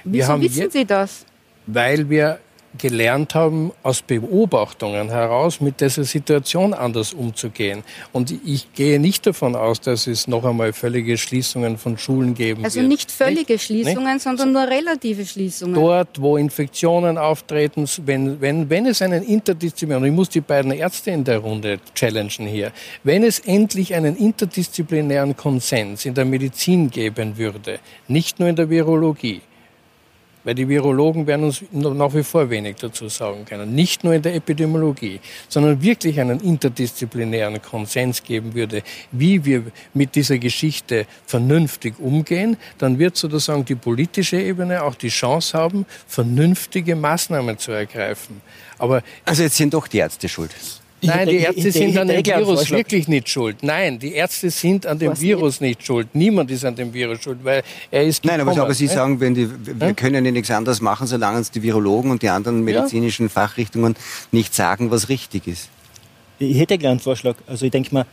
B: Wieso wissen Sie das?
D: Weil wir gelernt haben, aus Beobachtungen heraus mit dieser Situation anders umzugehen. Und ich gehe nicht davon aus, dass es noch einmal völlige Schließungen von Schulen geben
B: also
D: wird.
B: Also nicht völlige nicht? Schließungen, nicht? sondern nur relative Schließungen.
D: Dort, wo Infektionen auftreten, wenn, wenn, wenn es einen interdisziplinären, ich muss die beiden Ärzte in der Runde challengen hier, wenn es endlich einen interdisziplinären Konsens in der Medizin geben würde, nicht nur in der Virologie, weil die Virologen werden uns nach wie vor wenig dazu sagen können. Nicht nur in der Epidemiologie, sondern wirklich einen interdisziplinären Konsens geben würde, wie wir mit dieser Geschichte vernünftig umgehen, dann wird sozusagen die politische Ebene auch die Chance haben, vernünftige Maßnahmen zu ergreifen.
A: Aber also jetzt sind doch die Ärzte schuld.
D: Nein, die Ärzte sind an dem Virus wirklich nicht schuld. Nein, die Ärzte sind an dem Virus nicht schuld. Niemand ist an dem Virus schuld, weil er ist
A: gekommen. Nein, aber, aber Sie ne? sagen, wenn die, wir können ja nichts anderes machen, solange uns die Virologen und die anderen medizinischen ja. Fachrichtungen nicht sagen, was richtig ist.
C: Ich hätte gleich einen Vorschlag. Also ich denke mal,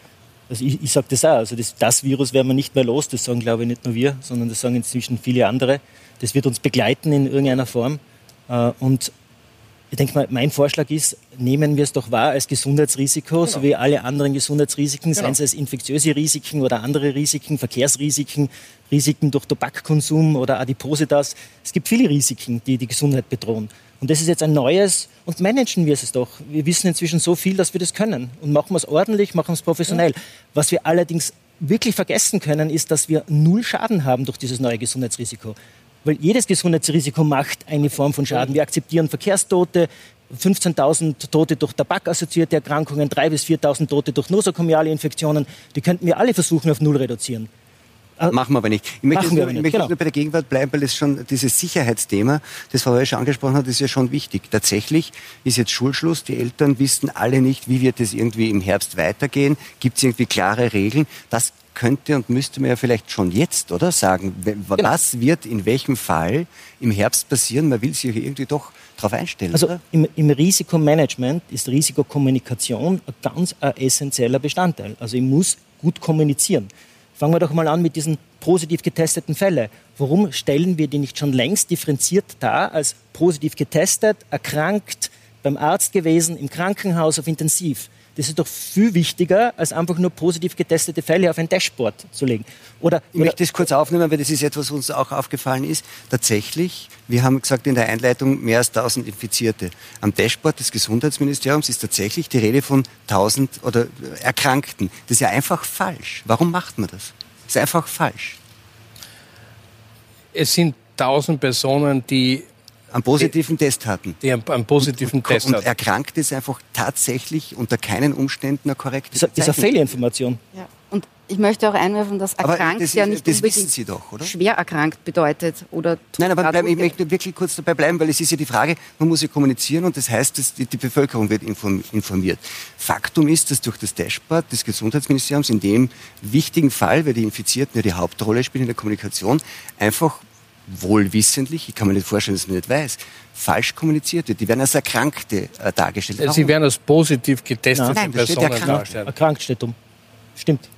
C: also ich, ich sage das auch, also das, das Virus werden wir nicht mehr los, das sagen glaube ich nicht nur wir, sondern das sagen inzwischen viele andere. Das wird uns begleiten in irgendeiner Form. Äh, und ich denke mal, mein Vorschlag ist, nehmen wir es doch wahr als Gesundheitsrisiko, genau. so wie alle anderen Gesundheitsrisiken, genau. seien es als infektiöse Risiken oder andere Risiken, Verkehrsrisiken, Risiken durch Tobakkonsum oder Adipositas. Es gibt viele Risiken, die die Gesundheit bedrohen. Und das ist jetzt ein neues und managen wir es doch. Wir wissen inzwischen so viel, dass wir das können und machen wir es ordentlich, machen wir es professionell. Ja. Was wir allerdings wirklich vergessen können, ist, dass wir null Schaden haben durch dieses neue Gesundheitsrisiko. Weil jedes Gesundheitsrisiko macht eine Form von Schaden. Wir akzeptieren Verkehrstote, 15.000 Tote durch tabakassoziierte Erkrankungen, 3.000 bis 4.000 Tote durch nosokomiale Infektionen. Die könnten wir alle versuchen, auf Null reduzieren.
A: Äh, Machen wir aber nicht. Ich möchte, nur, ich möchte genau. nur bei der Gegenwart bleiben, weil es schon dieses Sicherheitsthema, das Frau Heuer angesprochen hat, ist ja schon wichtig. Tatsächlich ist jetzt Schulschluss. Die Eltern wissen alle nicht, wie wird es irgendwie im Herbst weitergehen. Gibt es irgendwie klare Regeln? Das könnte und müsste man ja vielleicht schon jetzt, oder? Sagen, genau. was wird in welchem Fall im Herbst passieren? Man will sich irgendwie doch darauf einstellen.
C: Also im, im, Risikomanagement ist Risikokommunikation ein ganz ein essentieller Bestandteil. Also ich muss gut kommunizieren. Fangen wir doch mal an mit diesen positiv getesteten Fällen. Warum stellen wir die nicht schon längst differenziert dar als positiv getestet, erkrankt, beim Arzt gewesen, im Krankenhaus auf Intensiv? Das ist doch viel wichtiger, als einfach nur positiv getestete Fälle auf ein Dashboard zu legen.
A: Oder, ich möchte das kurz aufnehmen, weil das ist etwas, was uns auch aufgefallen ist. Tatsächlich, wir haben gesagt in der Einleitung mehr als 1000 Infizierte. Am Dashboard des Gesundheitsministeriums ist tatsächlich die Rede von 1000 oder Erkrankten. Das ist ja einfach falsch. Warum macht man das? Das ist einfach falsch.
D: Es sind 1000 Personen, die
A: einen positiven
D: die,
A: Test hatten.
D: Die einen, einen positiven
A: und,
D: Test
A: und,
D: hatten.
A: Und erkrankt ist einfach tatsächlich unter keinen Umständen eine korrekte
C: Ist, ist eine Fehlinformation.
B: Ja. Und ich möchte auch einwerfen, dass erkrankt
A: das,
B: ja nicht
A: das wissen Sie doch, oder?
B: schwer erkrankt bedeutet. Oder
A: Nein, aber bleib, ich möchte wirklich kurz dabei bleiben, weil es ist ja die Frage, man muss ja kommunizieren und das heißt, dass die, die Bevölkerung wird informiert. Faktum ist, dass durch das Dashboard des Gesundheitsministeriums in dem wichtigen Fall, weil die Infizierten ja die Hauptrolle spielen in der Kommunikation, einfach wohlwissentlich, ich kann mir nicht vorstellen, dass man nicht weiß, falsch kommuniziert wird. Die werden als Erkrankte äh, dargestellt.
D: Warum? Sie werden als positiv getestete
A: Nein,
D: Personen
A: erkrankt.
D: dargestellt.
C: Erkrankt steht um. Stimmt.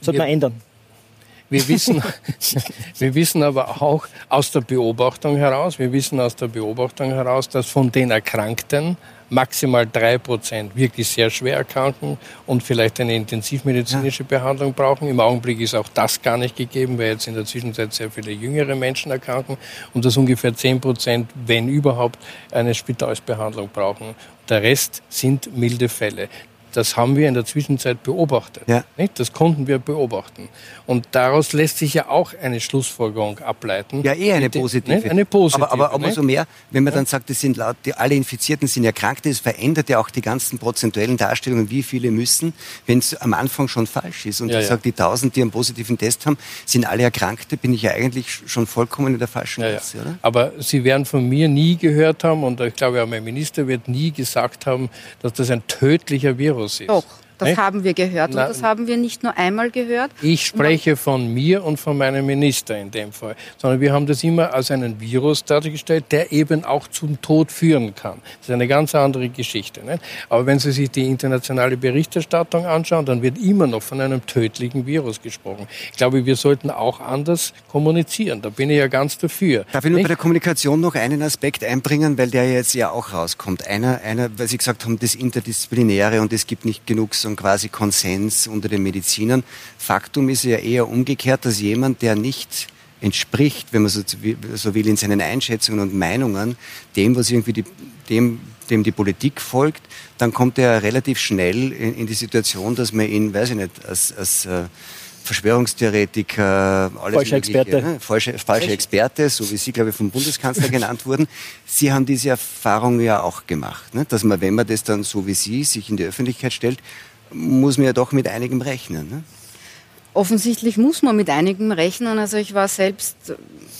C: Sollte man ändern.
D: Wir wissen, wir wissen aber auch aus der Beobachtung heraus, wir wissen aus der Beobachtung heraus, dass von den Erkrankten maximal drei Prozent wirklich sehr schwer erkranken und vielleicht eine intensivmedizinische. Behandlung brauchen. Im Augenblick ist auch das gar nicht gegeben, weil jetzt in der Zwischenzeit sehr viele jüngere Menschen erkranken und dass ungefähr zehn Prozent, wenn überhaupt, eine Spitalsbehandlung brauchen. Der Rest sind milde Fälle. Das haben wir in der Zwischenzeit beobachtet. Ja. Das konnten wir beobachten. Und daraus lässt sich ja auch eine Schlussfolgerung ableiten.
A: Ja, eher eine positive.
D: Ne? Eine positive.
A: Aber, aber umso mehr, wenn man dann sagt, das sind laut, die, alle Infizierten sind Erkrankte, das verändert ja auch die ganzen prozentuellen Darstellungen, wie viele müssen, wenn es am Anfang schon falsch ist. Und ja, ich ja. sage, die 1000, die einen positiven Test haben, sind alle Erkrankte, bin ich ja eigentlich schon vollkommen in der falschen
D: ja, Klasse, oder? Aber Sie werden von mir nie gehört haben, und ich glaube, auch mein Minister wird nie gesagt haben, dass das ein tödlicher Virus Virus ist.
B: Das nicht? haben wir gehört und das haben wir nicht nur einmal gehört.
D: Ich spreche von mir und von meinem Minister in dem Fall, sondern wir haben das immer als einen Virus dargestellt, der eben auch zum Tod führen kann. Das ist eine ganz andere Geschichte. Nicht? Aber wenn Sie sich die internationale Berichterstattung anschauen, dann wird immer noch von einem tödlichen Virus gesprochen. Ich glaube, wir sollten auch anders kommunizieren. Da bin ich ja ganz dafür.
A: Darf ich nur bei der Kommunikation noch einen Aspekt einbringen, weil der jetzt ja auch rauskommt. Einer, einer, weil Sie gesagt haben, das Interdisziplinäre und es gibt nicht genug so quasi Konsens unter den Medizinern. Faktum ist ja eher umgekehrt, dass jemand, der nicht entspricht, wenn man so, so will, in seinen Einschätzungen und Meinungen, dem, was irgendwie die, dem, dem die Politik folgt, dann kommt er relativ schnell in, in die Situation, dass man ihn, weiß ich nicht, als, als äh, Verschwörungstheoretiker,
C: alles falsche Experte. Ne?
A: Falsche, falsche Experte, so wie Sie, glaube ich, vom Bundeskanzler genannt wurden. Sie haben diese Erfahrung ja auch gemacht, ne? dass man, wenn man das dann so wie Sie sich in die Öffentlichkeit stellt, muss man ja doch mit einigem rechnen. Ne?
B: Offensichtlich muss man mit einigem rechnen. Also ich war selbst,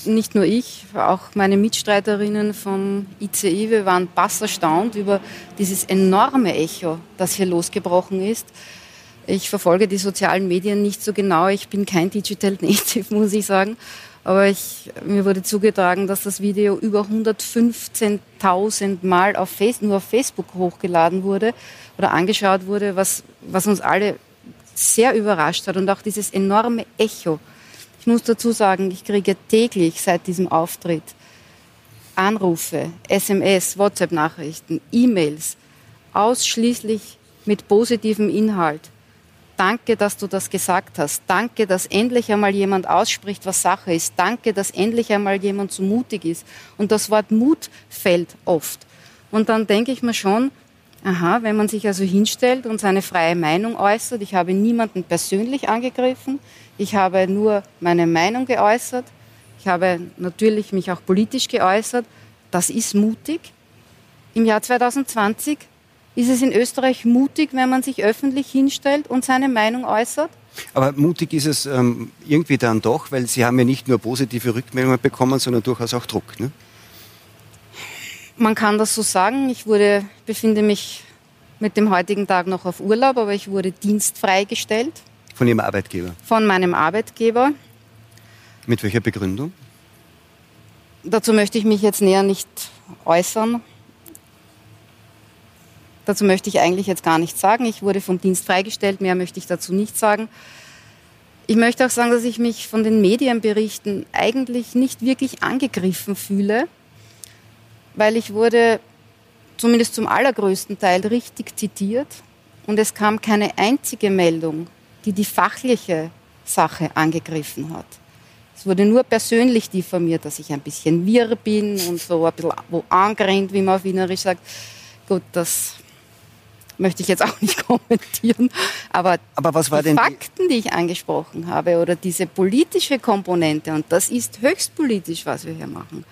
B: nicht nur ich, auch meine Mitstreiterinnen vom ICI, wir waren bass erstaunt über dieses enorme Echo, das hier losgebrochen ist. Ich verfolge die sozialen Medien nicht so genau. Ich bin kein Digital Native, muss ich sagen. Aber ich, mir wurde zugetragen, dass das Video über 115.000 Mal auf Face, nur auf Facebook hochgeladen wurde oder angeschaut wurde, was, was uns alle sehr überrascht hat und auch dieses enorme Echo. Ich muss dazu sagen, ich kriege täglich seit diesem Auftritt Anrufe, SMS, WhatsApp-Nachrichten, E-Mails, ausschließlich mit positivem Inhalt. Danke, dass du das gesagt hast. Danke, dass endlich einmal jemand ausspricht, was Sache ist. Danke, dass endlich einmal jemand so mutig ist. Und das Wort Mut fällt oft. Und dann denke ich mir schon, aha, wenn man sich also hinstellt und seine freie Meinung äußert, ich habe niemanden persönlich angegriffen, ich habe nur meine Meinung geäußert, ich habe natürlich mich auch politisch geäußert, das ist mutig. Im Jahr 2020 ist es in Österreich mutig, wenn man sich öffentlich hinstellt und seine Meinung äußert?
A: Aber mutig ist es ähm, irgendwie dann doch, weil Sie haben ja nicht nur positive Rückmeldungen bekommen, sondern durchaus auch Druck. Ne?
B: Man kann das so sagen. Ich wurde, befinde mich mit dem heutigen Tag noch auf Urlaub, aber ich wurde dienstfrei gestellt.
A: Von Ihrem Arbeitgeber?
B: Von meinem Arbeitgeber.
A: Mit welcher Begründung?
B: Dazu möchte ich mich jetzt näher nicht äußern. Dazu möchte ich eigentlich jetzt gar nichts sagen. Ich wurde vom Dienst freigestellt, mehr möchte ich dazu nicht sagen. Ich möchte auch sagen, dass ich mich von den Medienberichten eigentlich nicht wirklich angegriffen fühle, weil ich wurde zumindest zum allergrößten Teil richtig zitiert und es kam keine einzige Meldung, die die fachliche Sache angegriffen hat. Es wurde nur persönlich diffamiert, dass ich ein bisschen wirr bin und so ein bisschen wo angerennt, wie man auf Wienerisch sagt. Gut, das möchte ich jetzt auch nicht kommentieren. Aber,
A: Aber was war
B: die
A: denn
B: Fakten, die ich angesprochen habe, oder diese politische Komponente, und das ist höchst politisch, was wir hier machen,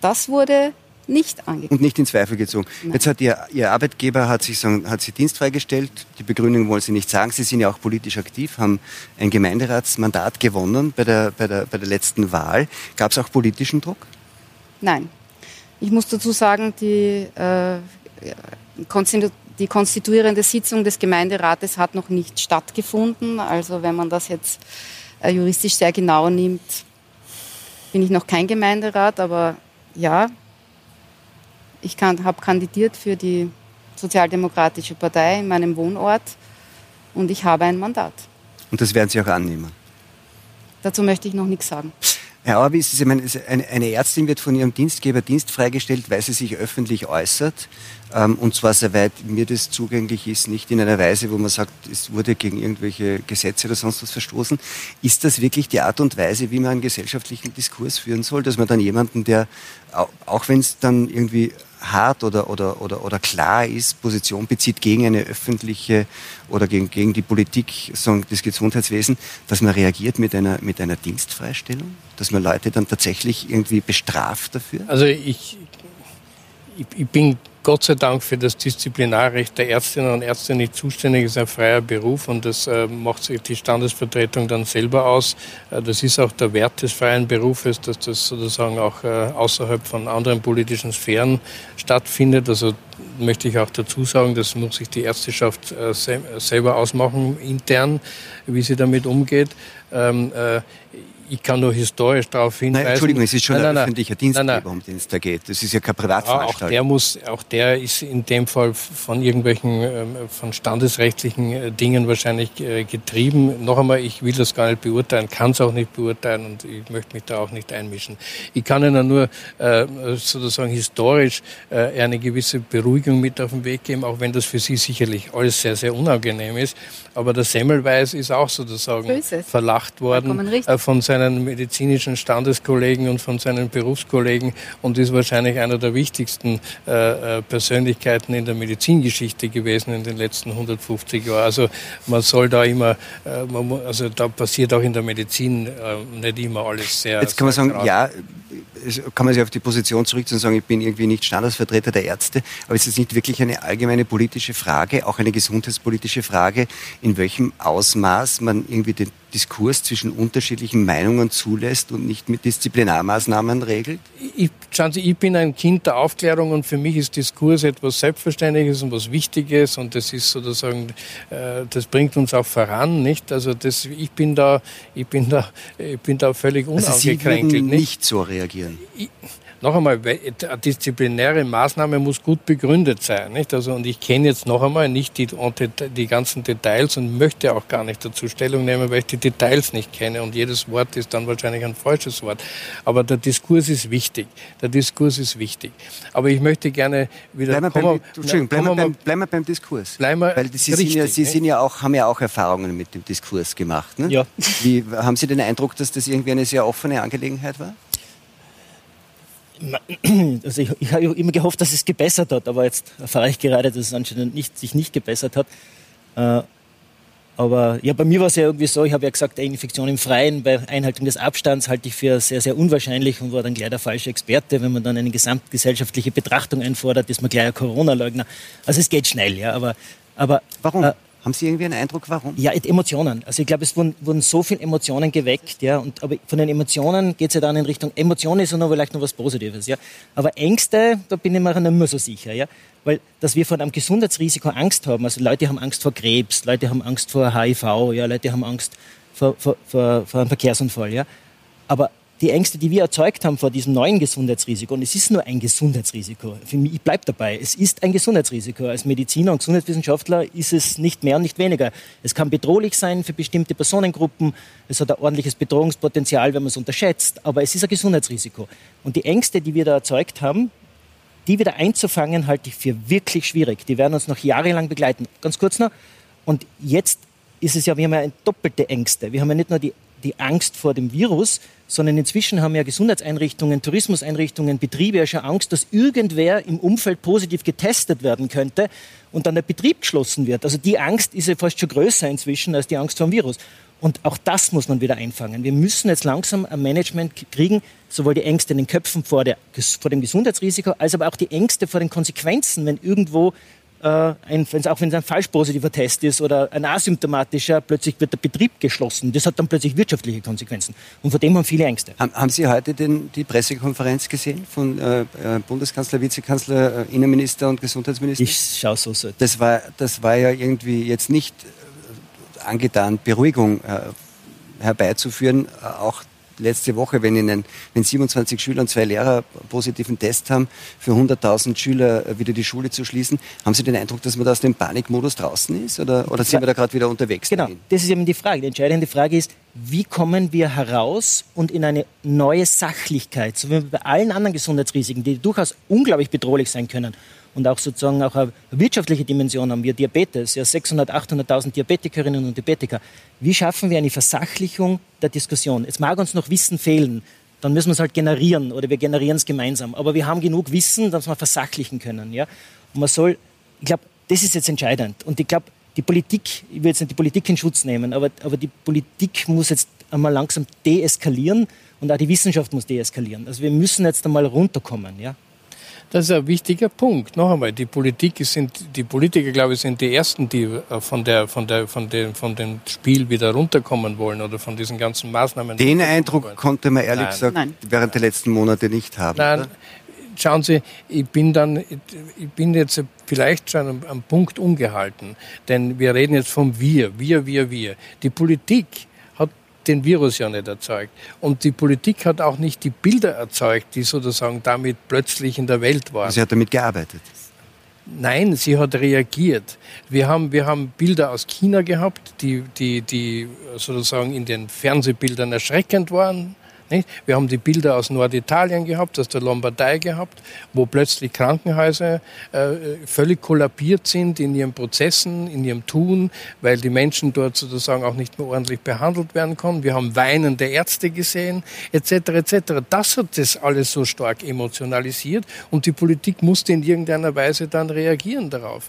B: das wurde nicht angegeben.
A: Und nicht in Zweifel gezogen. Nein. Jetzt hat Ihr, Ihr Arbeitgeber hat sich hat Sie Dienst freigestellt. Die Begründung wollen Sie nicht sagen. Sie sind ja auch politisch aktiv, haben ein Gemeinderatsmandat gewonnen bei der, bei der, bei der letzten Wahl. Gab es auch politischen Druck?
B: Nein. Ich muss dazu sagen, die, äh, die konstituierende Sitzung des Gemeinderates hat noch nicht stattgefunden. Also wenn man das jetzt äh, juristisch sehr genau nimmt, bin ich noch kein Gemeinderat, aber ja, ich habe kandidiert für die Sozialdemokratische Partei in meinem Wohnort und ich habe ein Mandat.
A: Und das werden Sie auch annehmen?
B: Dazu möchte ich noch nichts sagen.
A: Herr Auer, wie ist es? Ich meine, eine Ärztin wird von ihrem Dienstgeber Dienst freigestellt, weil sie sich öffentlich äußert. Ähm, und zwar, soweit mir das zugänglich ist, nicht in einer Weise, wo man sagt, es wurde gegen irgendwelche Gesetze oder sonst was verstoßen. Ist das wirklich die Art und Weise, wie man einen gesellschaftlichen Diskurs führen soll? Dass man dann jemanden, der, auch wenn es dann irgendwie hart oder, oder, oder, oder klar ist, Position bezieht gegen eine öffentliche oder gegen, gegen die Politik sagen, des Gesundheitswesens, dass man reagiert mit einer, mit einer Dienstfreistellung? Dass man Leute dann tatsächlich irgendwie bestraft dafür?
D: Also ich, ich, ich bin Gott sei Dank für das Disziplinarrecht der Ärztinnen und Ärzte nicht zuständig, ist ein freier Beruf und das äh, macht sich die Standesvertretung dann selber aus. Äh, das ist auch der Wert des freien Berufes, dass das sozusagen auch äh, außerhalb von anderen politischen Sphären stattfindet. Also möchte ich auch dazu sagen, das muss sich die Ärzteschaft selber ausmachen, intern, wie sie damit umgeht. Ich kann nur historisch darauf hinweisen.
A: Nein, Entschuldigung, es ist schon nein, ein nein, öffentlicher Dienstgeber, um den es da geht. Das ist ja keine Privatveranstaltung.
D: Auch der, muss, auch der ist in dem Fall von irgendwelchen, ähm, von standesrechtlichen äh, Dingen wahrscheinlich äh, getrieben. Noch einmal, ich will das gar nicht beurteilen, kann es auch nicht beurteilen und ich möchte mich da auch nicht einmischen. Ich kann Ihnen nur äh, sozusagen historisch eine gewisse Beruhigung mit auf den Weg geben, auch wenn das für Sie sicherlich alles sehr, sehr unangenehm ist. Aber der Semmelweis ist auch sozusagen verlacht worden von seinen seinen medizinischen Standeskollegen und von seinen Berufskollegen und ist wahrscheinlich einer der wichtigsten äh, äh Persönlichkeiten in der Medizingeschichte gewesen in den letzten 150 Jahren. Also man soll da immer, äh, man, also da passiert auch in der Medizin äh, nicht immer alles sehr.
A: Jetzt kann man sagen, krass. ja, kann man sich auf die Position zurückziehen und sagen, ich bin irgendwie nicht Standesvertreter der Ärzte, aber ist es nicht wirklich eine allgemeine politische Frage, auch eine gesundheitspolitische Frage, in welchem Ausmaß man irgendwie den Diskurs zwischen unterschiedlichen Meinungen zulässt und nicht mit Disziplinarmaßnahmen regelt?
D: Ich, schauen Sie, ich bin ein Kind der Aufklärung und für mich ist Diskurs etwas Selbstverständliches und was Wichtiges und das ist sozusagen, äh, das bringt uns auch voran, nicht? Also das, ich bin da, ich bin da, ich bin da völlig unangekränkelt. Also
A: Sie nicht? nicht so reagieren?
D: Ich, noch einmal, eine disziplinäre Maßnahme muss gut begründet sein. Nicht? Also, und ich kenne jetzt noch einmal nicht die, die ganzen Details und möchte auch gar nicht dazu Stellung nehmen, weil ich die Details nicht kenne. Und jedes Wort ist dann wahrscheinlich ein falsches Wort. Aber der Diskurs ist wichtig. Der Diskurs ist wichtig. Aber ich möchte gerne wieder.
A: Bleiben wir beim, Entschuldigung, bleiben wir beim, bleiben wir beim Diskurs. Bleiben wir weil Sie, richtig, sind ja, Sie sind ja auch, haben ja auch Erfahrungen mit dem Diskurs gemacht. Ne?
D: Ja.
A: Wie, haben Sie den Eindruck, dass das irgendwie eine sehr offene Angelegenheit war?
C: Also ich, ich habe immer gehofft, dass es gebessert hat, aber jetzt erfahre ich gerade, dass es anscheinend nicht, sich nicht gebessert hat. Äh, aber ja, bei mir war es ja irgendwie so, ich habe ja gesagt, eine Infektion im Freien bei Einhaltung des Abstands halte ich für sehr, sehr unwahrscheinlich und war dann gleich der falsche Experte. Wenn man dann eine gesamtgesellschaftliche Betrachtung einfordert, ist man gleich ein Corona-Leugner. Also es geht schnell, ja, aber... aber
A: Warum? Äh, haben Sie irgendwie einen Eindruck, warum?
C: Ja, Emotionen. Also ich glaube, es wurden, wurden so viele Emotionen geweckt, ja. Und, aber von den Emotionen geht es ja dann in Richtung Emotionen ist ja noch vielleicht noch was Positives, ja. Aber Ängste, da bin ich mir nicht mehr so sicher, ja. Weil, dass wir von einem Gesundheitsrisiko Angst haben, also Leute haben Angst vor Krebs, Leute haben Angst vor HIV, ja, Leute haben Angst vor, vor, vor, vor einem Verkehrsunfall, ja. Aber die Ängste, die wir erzeugt haben vor diesem neuen Gesundheitsrisiko, und es ist nur ein Gesundheitsrisiko, für mich, ich bleibe dabei, es ist ein Gesundheitsrisiko. Als Mediziner und Gesundheitswissenschaftler ist es nicht mehr und nicht weniger. Es kann bedrohlich sein für bestimmte Personengruppen, es hat ein ordentliches Bedrohungspotenzial, wenn man es unterschätzt, aber es ist ein Gesundheitsrisiko. Und die Ängste, die wir da erzeugt haben, die wieder einzufangen, halte ich für wirklich schwierig. Die werden uns noch jahrelang begleiten. Ganz kurz noch. Und jetzt ist es ja, wir haben ja doppelte Ängste. Wir haben ja nicht nur die die Angst vor dem Virus, sondern inzwischen haben ja Gesundheitseinrichtungen, Tourismuseinrichtungen, Betriebe ja schon Angst, dass irgendwer im Umfeld positiv getestet werden könnte und dann der Betrieb geschlossen wird. Also die Angst ist ja fast schon größer inzwischen als die Angst vor dem Virus. Und auch das muss man wieder einfangen. Wir müssen jetzt langsam ein Management kriegen, sowohl die Ängste in den Köpfen vor, der, vor dem Gesundheitsrisiko, als aber auch die Ängste vor den Konsequenzen, wenn irgendwo äh, ein, auch wenn es ein falsch positiver Test ist oder ein asymptomatischer, plötzlich wird der Betrieb geschlossen. Das hat dann plötzlich wirtschaftliche Konsequenzen. Und vor dem haben viele Ängste.
A: Haben, Sie heute den, die Pressekonferenz gesehen von äh, äh, Bundeskanzler, Vizekanzler, äh, Innenminister und Gesundheitsminister?
C: Ich schaue so. so.
A: Das war, das war ja irgendwie jetzt nicht äh, angetan, Beruhigung äh, herbeizuführen, auch letzte Woche, wenn, Ihnen, wenn 27 Schüler und zwei Lehrer positiven Test haben, für 100.000 Schüler wieder die Schule zu schließen, haben Sie den Eindruck, dass man da aus dem Panikmodus draußen ist oder, oder sind wir da gerade wieder unterwegs?
C: Genau, dahin? das ist eben die Frage. Die entscheidende Frage ist, wie kommen wir heraus und in eine neue Sachlichkeit, so wie bei allen anderen Gesundheitsrisiken, die durchaus unglaublich bedrohlich sein können, und auch sozusagen auch eine wirtschaftliche Dimension haben wir Diabetes, ja 600, 800.000 Diabetikerinnen und Diabetiker. Wie schaffen wir eine Versachlichung der Diskussion? Jetzt mag uns noch Wissen fehlen, dann müssen wir es halt generieren oder wir generieren es gemeinsam. Aber wir haben genug Wissen, dass wir versachlichen können. Ja? Und man soll, ich glaube, das ist jetzt entscheidend. Und ich glaube, die Politik, ich will jetzt nicht die Politik in Schutz nehmen, aber, aber die Politik muss jetzt einmal langsam deeskalieren und auch die Wissenschaft muss deeskalieren. Also wir müssen jetzt einmal runterkommen. Ja?
D: Das ist ein wichtiger Punkt. Noch einmal, die Politik sind, die Politiker, glaube ich, sind die ersten, die äh, von der, von der, von dem, von dem Spiel wieder runterkommen wollen oder von diesen ganzen Maßnahmen.
A: Den Eindruck wollen. konnte man ehrlich Nein. gesagt Nein. während der letzten Monate nicht haben. Nein. Oder?
D: Schauen Sie, ich bin dann, ich bin jetzt vielleicht schon am, am Punkt umgehalten, denn wir reden jetzt vom Wir, wir, wir, wir. Die Politik den Virus ja nicht erzeugt. Und die Politik hat auch nicht die Bilder erzeugt, die sozusagen damit plötzlich in der Welt waren.
A: Sie hat damit gearbeitet.
D: Nein, sie hat reagiert. Wir haben, wir haben Bilder aus China gehabt, die, die, die sozusagen in den Fernsehbildern erschreckend waren. Nicht? Wir haben die Bilder aus Norditalien gehabt, aus der Lombardei gehabt, wo plötzlich Krankenhäuser äh, völlig kollabiert sind in ihren Prozessen, in ihrem Tun, weil die Menschen dort sozusagen auch nicht mehr ordentlich behandelt werden konnten. Wir haben weinende Ärzte gesehen, etc. etc. Das hat das alles so stark emotionalisiert und die Politik musste in irgendeiner Weise dann reagieren darauf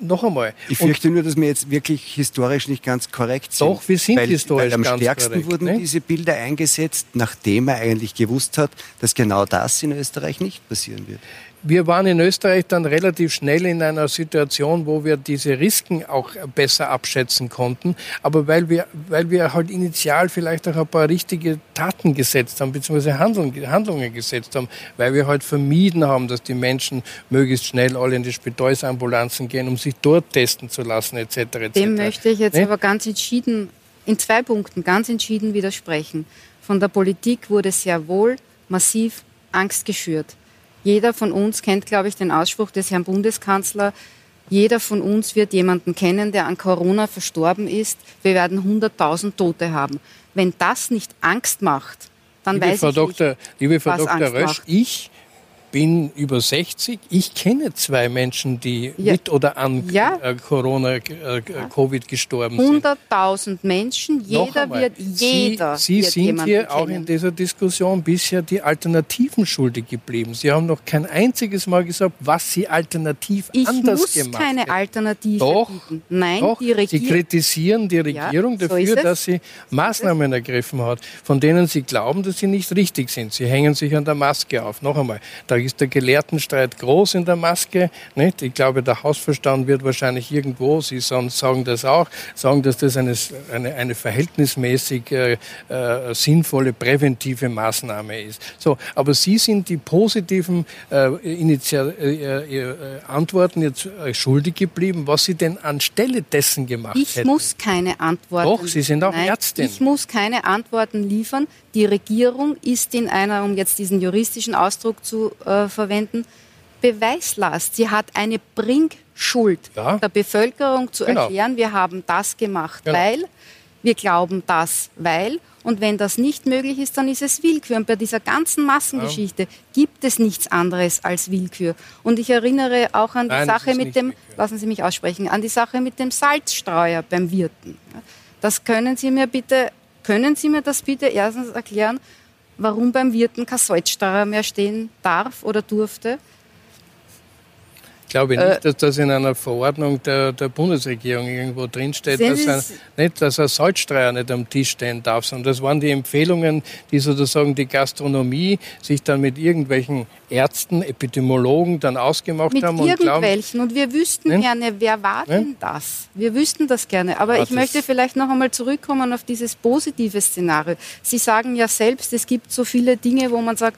D: noch einmal.
A: Ich fürchte und nur, dass wir jetzt wirklich historisch nicht ganz korrekt sind.
D: Doch, wir sind
A: weil,
D: historisch
A: weil am stärksten korrekt, wurden ne? diese Bilder eingesetzt, nachdem er eigentlich gewusst hat, dass genau das in Österreich nicht passieren wird.
D: Wir waren in Österreich dann relativ schnell in einer Situation, wo wir diese Risiken auch besser abschätzen konnten. Aber weil wir, weil wir halt initial vielleicht auch ein paar richtige Taten gesetzt haben, beziehungsweise Handlungen gesetzt haben, weil wir halt vermieden haben, dass die Menschen möglichst schnell alle in die Spitalsambulanzen gehen, um sich dort testen zu lassen, etc. etc.
B: Dem möchte ich jetzt ne? aber ganz entschieden, in zwei Punkten ganz entschieden widersprechen. Von der Politik wurde sehr wohl massiv Angst geschürt. Jeder von uns kennt, glaube ich, den Ausspruch des Herrn Bundeskanzlers, jeder von uns wird jemanden kennen, der an Corona verstorben ist. Wir werden 100.000 Tote haben. Wenn das nicht Angst macht, dann
D: liebe
B: weiß
D: Frau
B: ich
D: Dr.,
B: nicht,
D: Liebe Frau Dr. Rösch, ich bin über 60. Ich kenne zwei Menschen, die ja. mit oder an ja. Äh, Corona, äh, Covid gestorben
B: sind. 100.000 Menschen, jeder wird, jeder
D: Sie,
B: Sie
D: sind hier auch in dieser Diskussion bisher die Alternativen schuldig geblieben. Sie haben noch kein einziges Mal gesagt, was Sie alternativ
B: ich
D: anders gemacht
B: haben. Ich muss keine Alternative
D: doch,
B: bieten. Nein,
D: doch, die Regierung. Sie kritisieren die Regierung ja, dafür, so dass sie Maßnahmen ergriffen hat, von denen Sie glauben, dass sie nicht richtig sind. Sie hängen sich an der Maske auf. Noch einmal, da ist der Gelehrtenstreit groß in der Maske. Nicht? Ich glaube, der Hausverstand wird wahrscheinlich irgendwo, Sie sagen das auch, sagen, dass das eine, eine, eine verhältnismäßig äh, äh, sinnvolle präventive Maßnahme ist. So, aber Sie sind die positiven äh, Initial, äh, äh, Antworten jetzt äh, schuldig geblieben, was Sie denn anstelle dessen gemacht
B: ich
D: hätten.
B: Ich muss keine Antworten.
D: Doch, Sie sind auch
B: Nein,
D: Ärztin.
B: Ich muss keine Antworten liefern. Die Regierung ist in einer, um jetzt diesen juristischen Ausdruck zu äh, verwenden, Beweislast. Sie hat eine Bringschuld ja. der Bevölkerung zu genau. erklären, wir haben das gemacht, genau. weil, wir glauben das, weil. Und wenn das nicht möglich ist, dann ist es Willkür. Und bei dieser ganzen Massengeschichte ja. gibt es nichts anderes als Willkür. Und ich erinnere auch an die Nein, Sache mit dem, Willkür. lassen Sie mich aussprechen, an die Sache mit dem Salzstreuer beim Wirten. Das können Sie mir bitte Können Sie mir das bitte erstens erklären, warum beim Wirten kein Salzsteuer mehr stehen darf oder durfte?
D: Ich glaube nicht, äh, dass das in einer Verordnung der, der Bundesregierung irgendwo drinsteht, dass ein, nicht, dass ein Salzstreuer nicht am Tisch stehen darf, sondern das waren die Empfehlungen, die sozusagen die Gastronomie sich dann mit irgendwelchen Ärzten, Epidemiologen dann ausgemacht
B: mit
D: haben.
B: Mit irgendwelchen. Und, wir wüssten ne? gerne, wer war ne? denn das? Wir wüssten das gerne. Aber ja, ich möchte vielleicht noch einmal zurückkommen auf dieses positive Szenario. Sie sagen ja selbst, es gibt so viele Dinge, wo man sagt,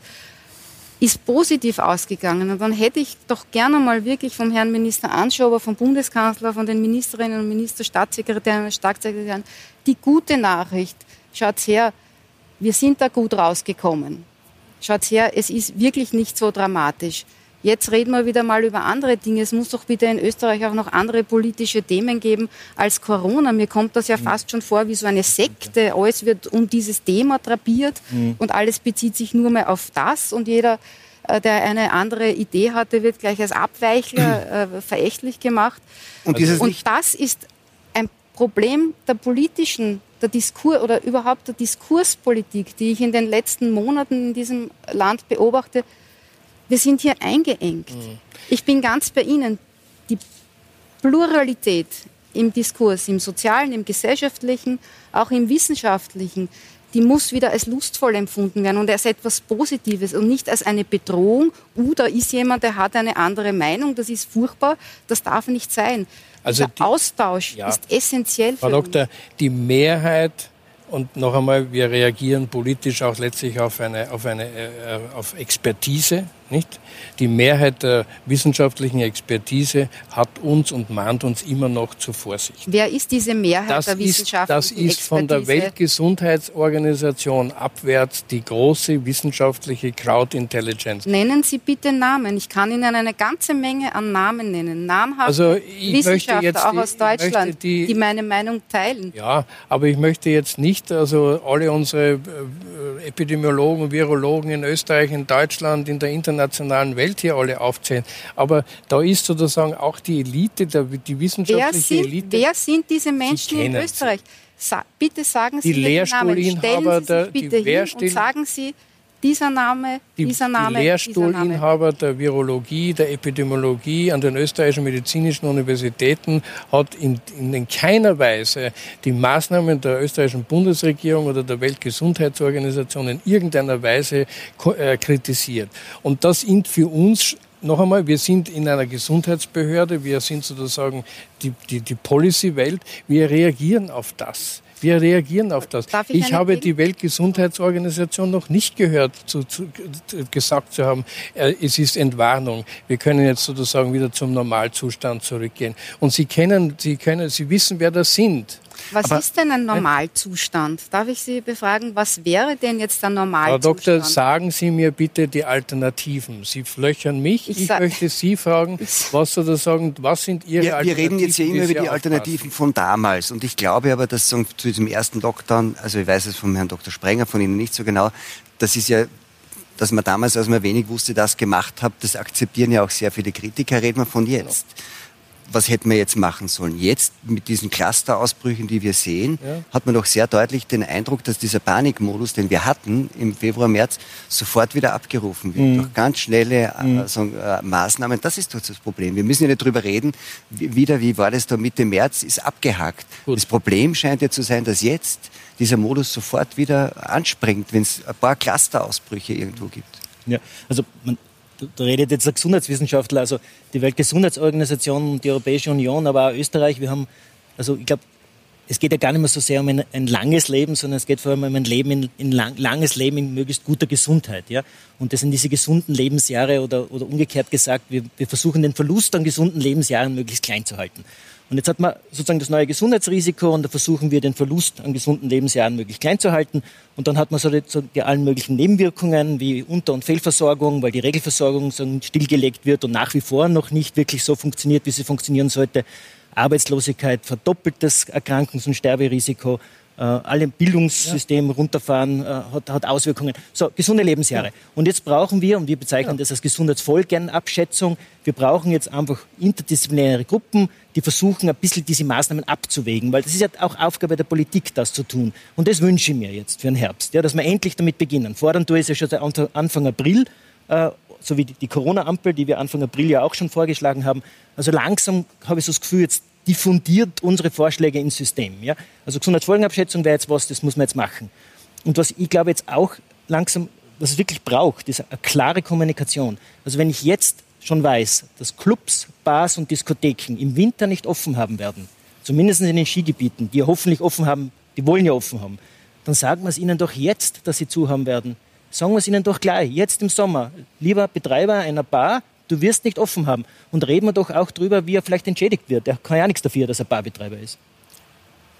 B: ist positiv ausgegangen. Und dann hätte ich doch gerne mal wirklich vom Herrn Minister Anschober, vom Bundeskanzler, von den Ministerinnen und Minister, Staatssekretärinnen und Staatssekretären die gute Nachricht. Schaut her, wir sind da gut rausgekommen. Schaut her, es ist wirklich nicht so dramatisch. Jetzt reden wir wieder mal über andere Dinge. Es muss doch bitte in Österreich auch noch andere politische Themen geben als Corona. Mir kommt das ja mhm. fast schon vor wie so eine Sekte. Alles wird um dieses Thema drapiert mhm. und alles bezieht sich nur mehr auf das und jeder äh, der eine andere Idee hatte, wird gleich als Abweichler äh, verächtlich gemacht. Und, und das ist ein Problem der politischen, der Diskur oder überhaupt der Diskurspolitik, die ich in den letzten Monaten in diesem Land beobachte. Wir sind hier eingeengt. Mhm. Ich bin ganz bei Ihnen. Die Pluralität im Diskurs, im sozialen, im gesellschaftlichen, auch im wissenschaftlichen, die muss wieder als lustvoll empfunden werden und als etwas Positives und nicht als eine Bedrohung. Uh, da ist jemand, der hat eine andere Meinung, das ist furchtbar, das darf nicht sein. Also der Austausch ja, ist essentiell
D: Frau Doktor, die Mehrheit und noch einmal, wir reagieren politisch auch letztlich auf eine, auf eine äh, auf Expertise. Nicht? Die Mehrheit der wissenschaftlichen Expertise hat uns und mahnt uns immer noch zur Vorsicht.
B: Wer ist diese Mehrheit
D: das
B: der wissenschaftlichen
D: ist, Das ist von der Weltgesundheitsorganisation abwärts die große wissenschaftliche Crowd Intelligence.
B: Nennen Sie bitte Namen. Ich kann Ihnen eine ganze Menge an Namen nennen. Namhafte also Wissenschaftler, auch aus Deutschland, die, die, meine Meinung teilen.
D: Ja, aber ich möchte jetzt nicht also alle unsere äh, Epidemiologen, Virologen in Österreich, in Deutschland, in der internationalen internationalen Welt hier alle aufzählen. Aber da ist sozusagen auch die Elite, die wissenschaftliche
B: wer sind,
D: Elite.
B: Wer sind diese Menschen in Österreich? Sa bitte sagen Sie
D: die
B: den Namen.
D: Stellen Sie sich
B: bitte hin und sagen Sie, dieser Name,
D: die,
B: dieser Name,
D: Lehrstuhlinhaber der Virologie, der Epidemiologie an den österreichischen medizinischen Universitäten hat in, in keiner Weise die Maßnahmen der österreichischen Bundesregierung oder der Weltgesundheitsorganisation in irgendeiner Weise äh, kritisiert. Und das sind für uns noch einmal, wir sind in einer Gesundheitsbehörde, wir sind sozusagen die, die, die Policy-Welt, wir reagieren auf das. Wir reagieren auf das. Darf ich, ich habe die Weltgesundheitsorganisation noch nicht gehört, zu, zu, gesagt zu haben, äh, es ist Entwarnung. Wir können jetzt sozusagen wieder zum Normalzustand zurückgehen. Und Sie kennen, Sie können, Sie wissen, wer das sind.
B: Was Aber, ist denn ein Normalzustand? Darf ich Sie befragen, was wäre denn jetzt ein Normalzustand?
D: Frau Doktor, sagen Sie mir bitte die Alternativen. Sie flöchern mich. Ich, ich möchte Sie fragen, was sozusagen, was sind Ihre
A: ja,
D: Alternativen?
A: Wir reden jetzt ja immer über die Alternativen von damals. Und ich glaube aber, dass zu diesem ersten Lockdown, also ich weiß es vom Herrn Dr. Sprenger, von Ihnen nicht so genau, das ist ja dass man damals, als man wenig wusste, das gemacht hat, das akzeptieren ja auch sehr viele Kritiker, reden wir von jetzt. Genau was hätten wir jetzt machen sollen? Jetzt mit diesen Clusterausbrüchen, die wir sehen, ja. hat man doch sehr deutlich den Eindruck, dass dieser Panikmodus, den wir hatten im Februar, März, sofort wieder abgerufen wird. Mhm. Durch ganz schnelle äh, mhm. so, äh, Maßnahmen. Das ist doch das Problem. Wir müssen ja nicht drüber reden. Wie, wieder, wie war das da Mitte März, ist abgehakt. Gut. Das Problem scheint ja zu sein, dass jetzt dieser Modus sofort wieder anspringt, wenn es ein paar Clusterausbrüche irgendwo gibt.
C: Ja, also man, da redet jetzt der Gesundheitswissenschaftler, also die Weltgesundheitsorganisation, die Europäische Union, aber auch Österreich. Wir haben, also ich glaube, es geht ja gar nicht mehr so sehr um ein, ein, langes Leben, sondern es geht vor allem um ein Leben in, in lang, langes Leben in möglichst guter Gesundheit. Ja? Und das sind diese gesunden Lebensjahre oder, oder umgekehrt gesagt, wir, wir versuchen den Verlust an gesunden Lebensjahren möglichst klein zu halten. Und jetzt hat man sozusagen das neue Gesundheitsrisiko und da versuchen wir den Verlust an gesunden Lebensjahren möglichst klein zu halten. Und dann hat man so die, so die allen möglichen Nebenwirkungen wie Unter- und Fehlversorgung, weil die Regelversorgung so stillgelegt wird und nach wie vor noch nicht wirklich so funktioniert, wie sie funktionieren sollte. Arbeitslosigkeit, verdoppeltes Erkrankungs- und Sterberisiko, alle Bildungssystem ja. runterfahren, äh, hat, hat, Auswirkungen. So, gesunde Lebensjahre. Ja. Und jetzt brauchen wir, und wir bezeichnen ja. das als Gesundheitsfolgenabschätzung, wir brauchen jetzt einfach interdisziplinäre Gruppen, die versuchen, ein bisschen diese Maßnahmen abzuwägen, weil das ist ja auch Aufgabe der Politik, das zu tun. Und das wünsche ich mir jetzt für den Herbst, ja, dass wir endlich damit beginnen. Fordern tue ich es ja schon Anfang April, äh, so wie die, die Corona-Ampel, die wir Anfang April ja auch schon vorgeschlagen haben. Also langsam habe ich so das Gefühl, jetzt diffundiert unsere Vorschläge ins System. Ja? Also Gesundheitsfolgenabschätzung wäre jetzt was, das muss man jetzt machen. Und was ich glaube jetzt auch langsam, was es wirklich braucht, ist eine klare Kommunikation. Also wenn ich jetzt schon weiß, dass Clubs, Bars und Diskotheken im Winter nicht offen haben werden, zumindest in den Skigebieten, die ja hoffentlich offen haben, die wollen ja offen haben, dann sagen wir es ihnen doch jetzt, dass sie zu haben werden. Sagen wir es ihnen doch gleich, jetzt im Sommer. Lieber Betreiber einer Bar, du wirst nicht offen haben. Und reden wir doch auch darüber, wie er vielleicht entschädigt wird. Er kann ja nichts dafür, dass er Barbetreiber ist.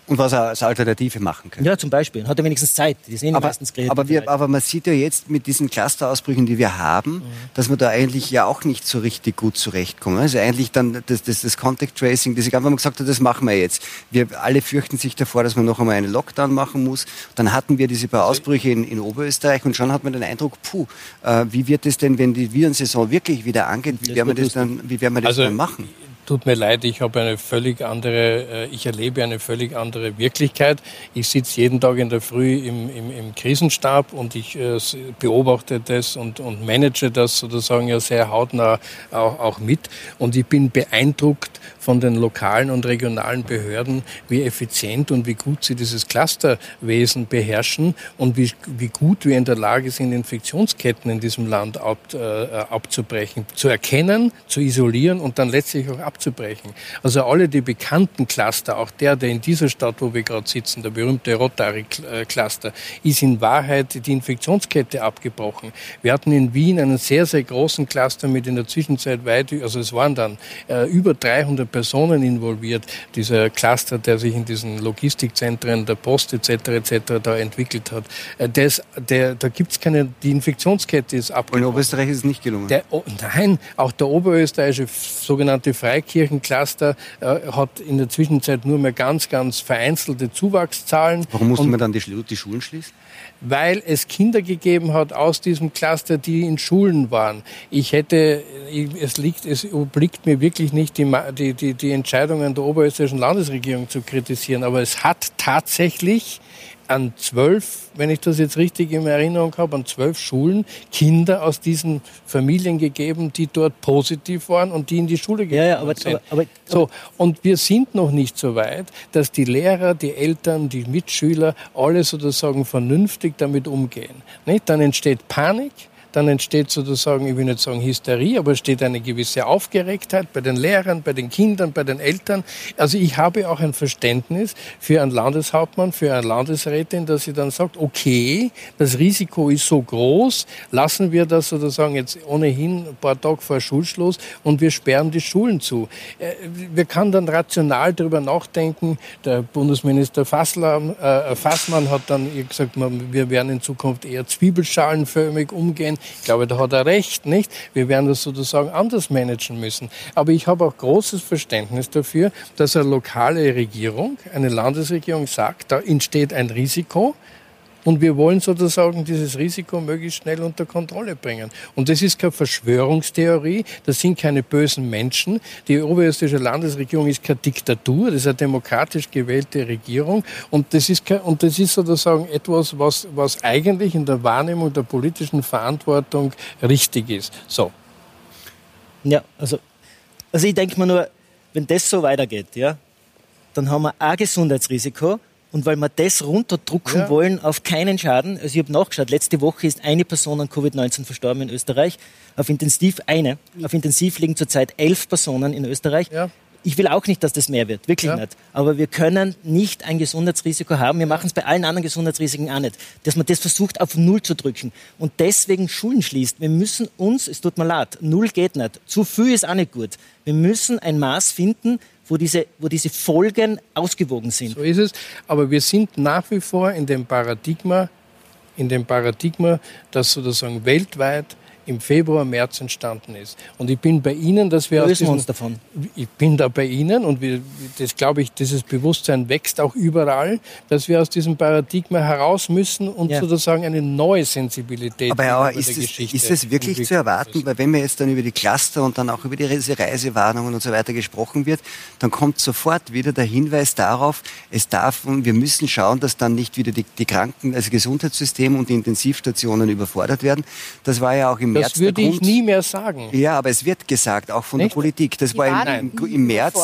A: Und was er als Alternative machen kann.
C: Ja, zum Beispiel. Hat er wenigstens Zeit.
A: Die sehen aber, meistens aber, wir, aber man sieht ja jetzt mit diesen Clusterausbrüchen, die wir haben, mhm. dass wir da eigentlich ja auch nicht so richtig gut zurechtkommen. Also eigentlich dann das, das, das Contact Tracing, das ich einfach mal gesagt habe, das machen wir jetzt. Wir alle fürchten sich davor, dass man noch einmal einen Lockdown machen muss. Dann hatten wir diese paar Ausbrüche in, in Oberösterreich und schon hat man den Eindruck, puh, äh, wie wird es denn, wenn die Virensaison wirklich wieder angeht, wie werden wir das dann, wie werden wir das also, dann machen?
D: Tut mir leid, ich habe eine völlig andere, äh, ich erlebe eine völlig andere Wirklichkeit. Ich sitze jeden Tag in der Früh im, im, im Krisenstab und ich äh, beobachte das und, und manage das sozusagen ja sehr hautnah auch, auch mit. Und ich bin beeindruckt von den lokalen und regionalen Behörden, wie effizient und wie gut sie dieses Clusterwesen beherrschen und wie, wie gut wir in der Lage sind, Infektionsketten in diesem Land ab, äh, abzubrechen, zu erkennen, zu isolieren und dann letztlich auch abzubrechen. Also alle die bekannten Cluster, auch der, der in dieser Stadt, wo wir gerade sitzen, der berühmte Rotary-Cluster, ist in Wahrheit die Infektionskette abgebrochen. Wir hatten in Wien einen sehr, sehr großen Cluster mit in der Zwischenzeit weit, also es waren dann äh, über 300 Personen involviert. Dieser Cluster, der sich in diesen Logistikzentren der Post etc. etc. da entwickelt hat. Äh, das, der, da gibt es keine, die Infektionskette ist abgebrochen.
A: Und in Oberösterreich ist es nicht gelungen?
D: Der, oh, nein, auch der oberösterreichische sogenannte Freikirchencluster äh, hat in der Zwischenzeit nur mehr ganz, ganz vereinzelte Zuwachszahlen.
A: Warum musste man dann die, die Schulen schließen?
D: Weil es Kinder gegeben hat aus diesem Cluster, die in Schulen waren. Ich hätte, es liegt, es obliegt mir wirklich nicht, die, die, die Entscheidungen der oberösterreichischen Landesregierung zu kritisieren, aber es hat tatsächlich an zwölf, wenn ich das jetzt richtig in Erinnerung habe, an zwölf Schulen Kinder aus diesen Familien gegeben, die dort positiv waren und die in die Schule gegangen ja, ja, aber, sind. Aber, aber, so, und wir sind noch nicht so weit, dass die Lehrer, die Eltern, die Mitschüler alle sozusagen vernünftig damit umgehen. Nicht? Dann entsteht Panik dann entsteht sozusagen, ich will nicht sagen Hysterie, aber es steht eine gewisse Aufgeregtheit bei den Lehrern, bei den Kindern, bei den Eltern. Also ich habe auch ein Verständnis für einen Landeshauptmann, für eine Landesrätin, dass sie dann sagt, okay, das Risiko ist so groß, lassen wir das sozusagen jetzt ohnehin ein paar Tage vor Schulschluss und wir sperren die Schulen zu. Äh, wir können dann rational darüber nachdenken. Der Bundesminister Fassler, äh, Fassmann hat dann gesagt, wir werden in Zukunft eher zwiebelschalenförmig umgehen. Ich glaube, da hat er recht, nicht? Wir werden das sozusagen anders managen müssen. Aber ich habe auch großes Verständnis dafür, dass eine lokale Regierung, eine Landesregierung sagt, da entsteht ein Risiko. Und wir wollen sozusagen dieses Risiko möglichst schnell unter Kontrolle bringen. Und das ist keine Verschwörungstheorie, das sind keine bösen Menschen. Die oberösterreichische Landesregierung ist keine Diktatur, das ist eine demokratisch gewählte Regierung. Und das ist, und das ist sozusagen etwas, was, was eigentlich in der Wahrnehmung der politischen Verantwortung richtig ist. So.
C: Ja, also, also ich denke mir nur, wenn das so weitergeht, ja, dann haben wir ein Gesundheitsrisiko, und weil wir das runterdrucken ja. wollen auf keinen Schaden, also ich habe nachgeschaut, letzte Woche ist eine Person an Covid-19 verstorben in Österreich. Auf Intensiv eine. Auf Intensiv liegen zurzeit elf Personen in Österreich. Ja. Ich will auch nicht, dass das mehr wird, wirklich ja. nicht. Aber wir können nicht ein Gesundheitsrisiko haben. Wir machen es bei allen anderen Gesundheitsrisiken auch nicht. Dass man das versucht, auf Null zu drücken und deswegen Schulen schließt. Wir müssen uns, es tut mir leid, Null geht nicht. Zu viel ist auch nicht gut. Wir müssen ein Maß finden, wo diese, wo diese Folgen ausgewogen sind.
D: So ist es. Aber wir sind nach wie vor in dem Paradigma, in dem Paradigma, dass sozusagen weltweit im Februar, März entstanden ist. Und ich bin bei Ihnen, dass wir
C: Lösen aus diesem, uns davon.
D: Ich bin da bei Ihnen und wir, das glaube ich, dieses Bewusstsein wächst auch überall, dass wir aus diesem Paradigma heraus müssen und ja. sozusagen eine neue Sensibilität
A: Aber ja, ist, es, ist es wirklich zu erwarten? Weil wenn man jetzt dann über die Cluster und dann auch über die Reisewarnungen und so weiter gesprochen wird, dann kommt sofort wieder der Hinweis darauf, es darf und wir müssen schauen, dass dann nicht wieder die, die Kranken, also Gesundheitssystem und die Intensivstationen überfordert werden. Das war ja auch im
D: März. Das würde ich nie mehr sagen.
A: Ja, aber es wird gesagt, auch von Nicht? der Politik. Das war im, im, im März.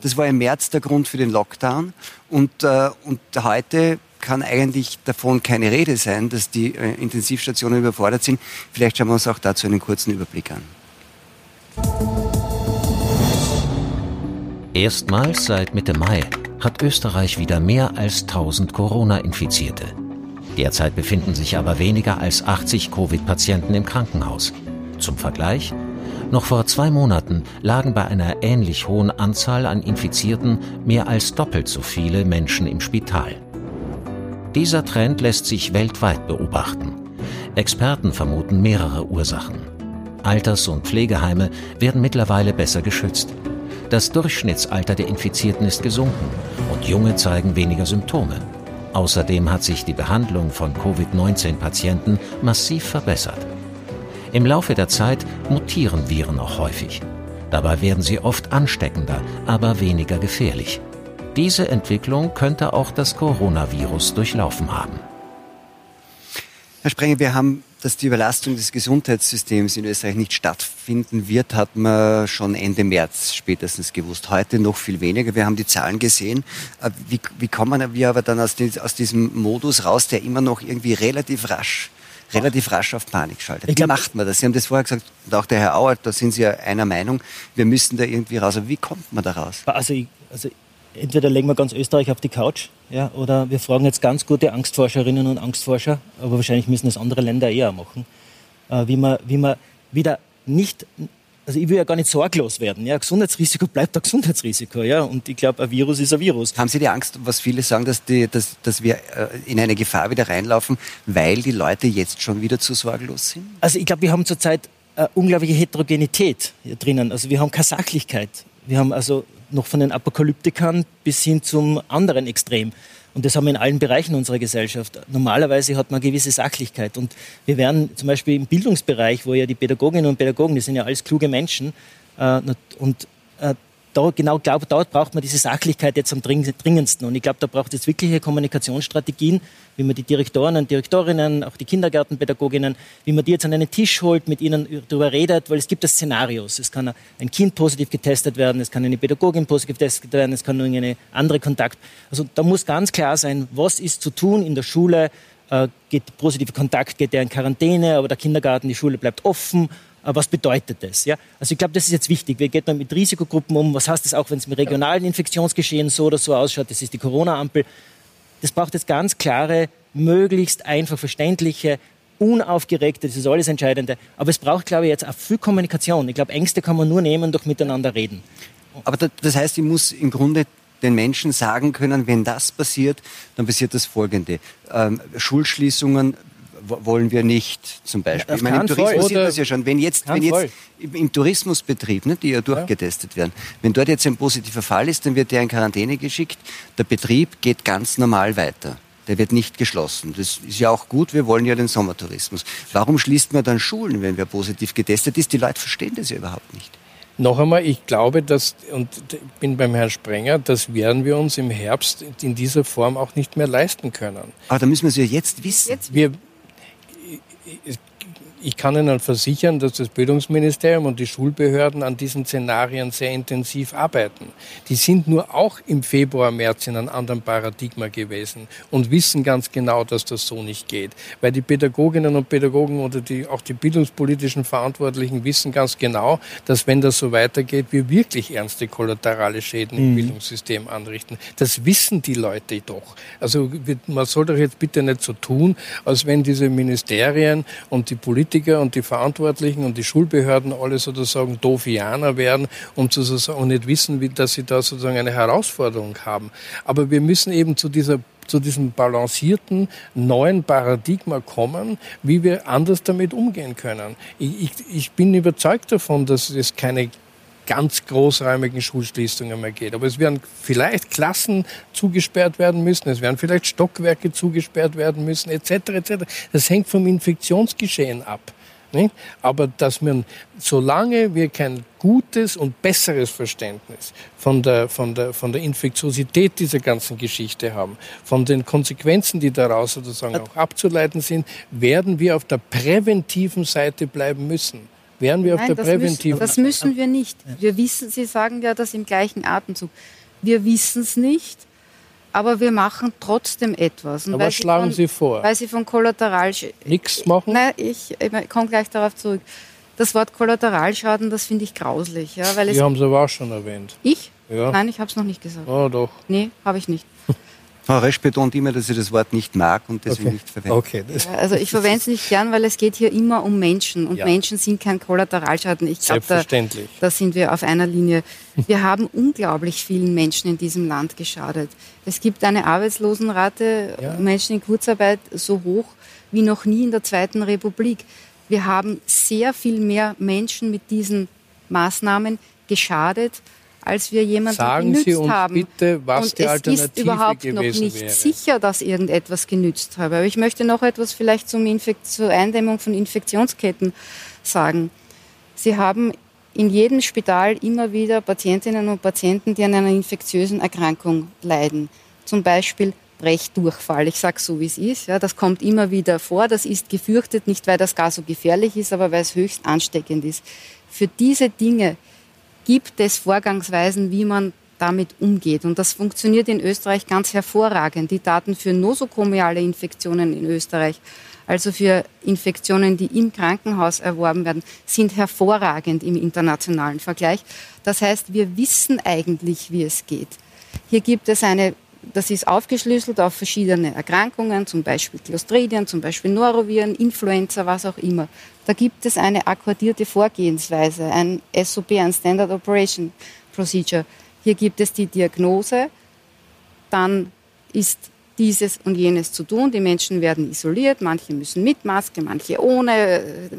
A: Das war im März der Grund für den Lockdown. Und, äh, und heute kann eigentlich davon keine Rede sein, dass die äh, Intensivstationen überfordert sind. Vielleicht schauen wir uns auch dazu einen kurzen Überblick an.
F: Erstmals seit Mitte Mai hat Österreich wieder mehr als 1000 Corona-Infizierte. Derzeit befinden sich aber weniger als 80 Covid-Patienten im Krankenhaus. Zum Vergleich, noch vor zwei Monaten lagen bei einer ähnlich hohen Anzahl an Infizierten mehr als doppelt so viele Menschen im Spital. Dieser Trend lässt sich weltweit beobachten. Experten vermuten mehrere Ursachen. Alters- und Pflegeheime werden mittlerweile besser geschützt. Das Durchschnittsalter der Infizierten ist gesunken und Junge zeigen weniger Symptome. Außerdem hat sich die Behandlung von Covid-19-Patienten massiv verbessert. Im Laufe der Zeit mutieren Viren auch häufig. Dabei werden sie oft ansteckender, aber weniger gefährlich. Diese Entwicklung könnte auch das Coronavirus durchlaufen haben.
A: Herr Sprenger, wir haben dass die Überlastung des Gesundheitssystems in Österreich nicht stattfinden wird, hat man schon Ende März spätestens gewusst. Heute noch viel weniger. Wir haben die Zahlen gesehen. Äh, wie, wie kommen wir aber dann aus, aus diesem Modus raus, der immer noch irgendwie relativ rasch relativ rasch auf Panik schaltet. Wie macht man das? Sie haben das vorher gesagt, und auch der Herr Auer, da sind Sie ja einer Meinung, wir müssen da irgendwie raus. Aber wie kommt man da raus?
C: Also, ich, also entweder legen wir ganz Österreich auf die Couch, ja, oder wir fragen jetzt ganz gute Angstforscherinnen und Angstforscher, aber wahrscheinlich müssen das andere Länder eher machen, äh, wie, man, wie man wieder nicht, also ich will ja gar nicht sorglos werden. Ja, Gesundheitsrisiko bleibt ein Gesundheitsrisiko, ja, und ich glaube, ein Virus ist ein Virus.
A: Haben Sie die Angst, was viele sagen, dass, die, dass, dass wir äh, in eine Gefahr wieder reinlaufen, weil die Leute jetzt schon wieder zu sorglos sind?
C: Also ich glaube, wir haben zurzeit eine unglaubliche Heterogenität hier drinnen. Also wir haben keine Sachlichkeit. Wir haben also noch von den Apokalyptikern bis hin zum anderen Extrem. Und das haben wir in allen Bereichen unserer Gesellschaft. Normalerweise hat man eine gewisse Sachlichkeit. Und wir werden zum Beispiel im Bildungsbereich, wo ja die Pädagoginnen und Pädagogen, die sind ja alles kluge Menschen, äh, und äh, da, genau glaub, dort braucht man diese Sachlichkeit jetzt am dringendsten. Und ich glaube, da braucht es wirkliche Kommunikationsstrategien, wie man die Direktoren und Direktorinnen, auch die Kindergartenpädagoginnen, wie man die jetzt an einen Tisch holt, mit ihnen darüber redet, weil es gibt das Szenarios. Es kann ein Kind positiv getestet werden, es kann eine Pädagogin positiv getestet werden, es kann irgendeine andere Kontakt. Also da muss ganz klar sein, was ist zu tun in der Schule, äh, geht positiver Kontakt, geht der in Quarantäne, aber der Kindergarten, die Schule bleibt offen was bedeutet das? Ja? Also ich glaube, das ist jetzt wichtig. Wie geht man mit Risikogruppen um? Was heißt das auch, wenn es mit regionalen Infektionsgeschehen so oder so ausschaut? Das ist die Corona-Ampel. Das braucht jetzt ganz klare, möglichst einfach verständliche, unaufgeregte, das ist alles Entscheidende. Aber es braucht, glaube ich, jetzt auch viel Kommunikation. Ich glaube, Ängste kann man nur nehmen durch miteinander reden.
A: Aber das heißt, ich muss im Grunde den Menschen sagen können, wenn das passiert, dann passiert das Folgende. Ähm, Schulschließungen wollen wir nicht, zum Beispiel.
C: ich meine,
A: im
C: Tourismus
A: sieht das ja schon. Wenn jetzt, wenn jetzt im Tourismusbetrieb, ne, die ja durchgetestet ja. werden, wenn dort jetzt ein positiver Fall ist, dann wird der in Quarantäne geschickt. Der Betrieb geht ganz normal weiter. Der wird nicht geschlossen. Das ist ja auch gut. Wir wollen ja den Sommertourismus. Warum schließt man dann Schulen, wenn wer positiv getestet ist? Die Leute verstehen das ja überhaupt nicht.
D: Noch einmal, ich glaube, dass, und bin beim Herrn Sprenger, das werden wir uns im Herbst in dieser Form auch nicht mehr leisten können.
A: Aber da müssen wir es ja jetzt wissen.
D: Jetzt. Wir, is ich kann Ihnen versichern, dass das Bildungsministerium und die Schulbehörden an diesen Szenarien sehr intensiv arbeiten. Die sind nur auch im Februar, März in einem anderen Paradigma gewesen und wissen ganz genau, dass das so nicht geht. Weil die Pädagoginnen und Pädagogen oder die, auch die bildungspolitischen Verantwortlichen wissen ganz genau, dass wenn das so weitergeht, wir wirklich ernste kollaterale Schäden mhm. im Bildungssystem anrichten. Das wissen die Leute doch. Also man soll doch jetzt bitte nicht so tun, als wenn diese Ministerien und die Politiker Politiker und die Verantwortlichen und die Schulbehörden alle sozusagen Doofianer werden und, sozusagen, und nicht wissen, wie, dass sie da sozusagen eine Herausforderung haben. Aber wir müssen eben zu dieser zu diesem balancierten neuen Paradigma kommen, wie wir anders damit umgehen können. Ich, ich, ich bin überzeugt davon, dass es keine ganz großräumigen Schulschließungen mehr geht. Aber es werden vielleicht Klassen zugesperrt werden müssen, es werden vielleicht Stockwerke zugesperrt werden müssen, etc. etc. Das hängt vom Infektionsgeschehen ab. Nicht? Aber dass man, solange wir kein gutes und besseres Verständnis von der, von, der, von der Infektiosität dieser ganzen Geschichte haben, von den Konsequenzen, die daraus sozusagen auch abzuleiten sind, werden wir auf der präventiven Seite bleiben müssen. Wären wir Nein, auf der präventiven?
B: Das müssen wir nicht. Wir wissen, Sie sagen ja das im gleichen Atemzug. Wir wissen es nicht aber wir machen trotzdem etwas.
D: Und aber was schlagen von, Sie vor?
B: Weil Sie von Kollateral...
D: Nichts machen?
B: Nein, ich, ich komme gleich darauf zurück. Das Wort Kollateralschaden, das finde ich grauslich. Ja, weil
D: Sie haben es aber auch schon erwähnt.
B: Ich? Ja. Nein, ich habe es noch nicht gesagt.
D: Oh, doch.
B: Nee, habe ich nicht.
A: Frau Resch betont immer, dass sie das Wort nicht mag und deswegen
D: okay.
A: nicht verwendet.
D: Okay.
B: Also ich verwende es nicht gern, weil es geht hier immer um Menschen und ja. Menschen sind kein Kollateralschaden. Ich glaube, da, da sind wir auf einer Linie. Wir haben unglaublich vielen Menschen in diesem Land geschadet. Es gibt eine Arbeitslosenrate, ja. Menschen in Kurzarbeit so hoch wie noch nie in der Zweiten Republik. Wir haben sehr viel mehr Menschen mit diesen Maßnahmen geschadet als wir jemanden
D: Sagen
B: genützt
D: Sie uns
B: haben.
D: bitte, was
B: und
D: die Alternative
B: es ist überhaupt noch nicht
D: wäre.
B: sicher, dass irgendetwas genützt habe. Aber ich möchte noch etwas vielleicht zum Infekt zur Eindämmung von Infektionsketten sagen. Sie haben in jedem Spital immer wieder Patientinnen und Patienten, die an einer infektiösen Erkrankung leiden. Zum Beispiel Brechdurchfall. Ich sage so, wie es ist. Ja, das kommt immer wieder vor. Das ist gefürchtet, nicht weil das gar so gefährlich ist, aber weil es höchst ansteckend ist. Für diese Dinge gibt es Vorgangsweisen, wie man damit umgeht. Und das funktioniert in Österreich ganz hervorragend. Die Daten für nosokomiale Infektionen in Österreich, also für Infektionen, die im Krankenhaus erworben werden, sind hervorragend im internationalen Vergleich. Das heißt, wir wissen eigentlich, wie es geht. Hier gibt es eine das ist aufgeschlüsselt auf verschiedene Erkrankungen, zum Beispiel Clostridien, zum Beispiel Noroviren, Influenza, was auch immer. Da gibt es eine akkordierte Vorgehensweise, ein SOP, ein Standard Operation Procedure. Hier gibt es die Diagnose, dann ist dieses und jenes zu tun. Die Menschen werden isoliert, manche müssen mit Maske, manche ohne.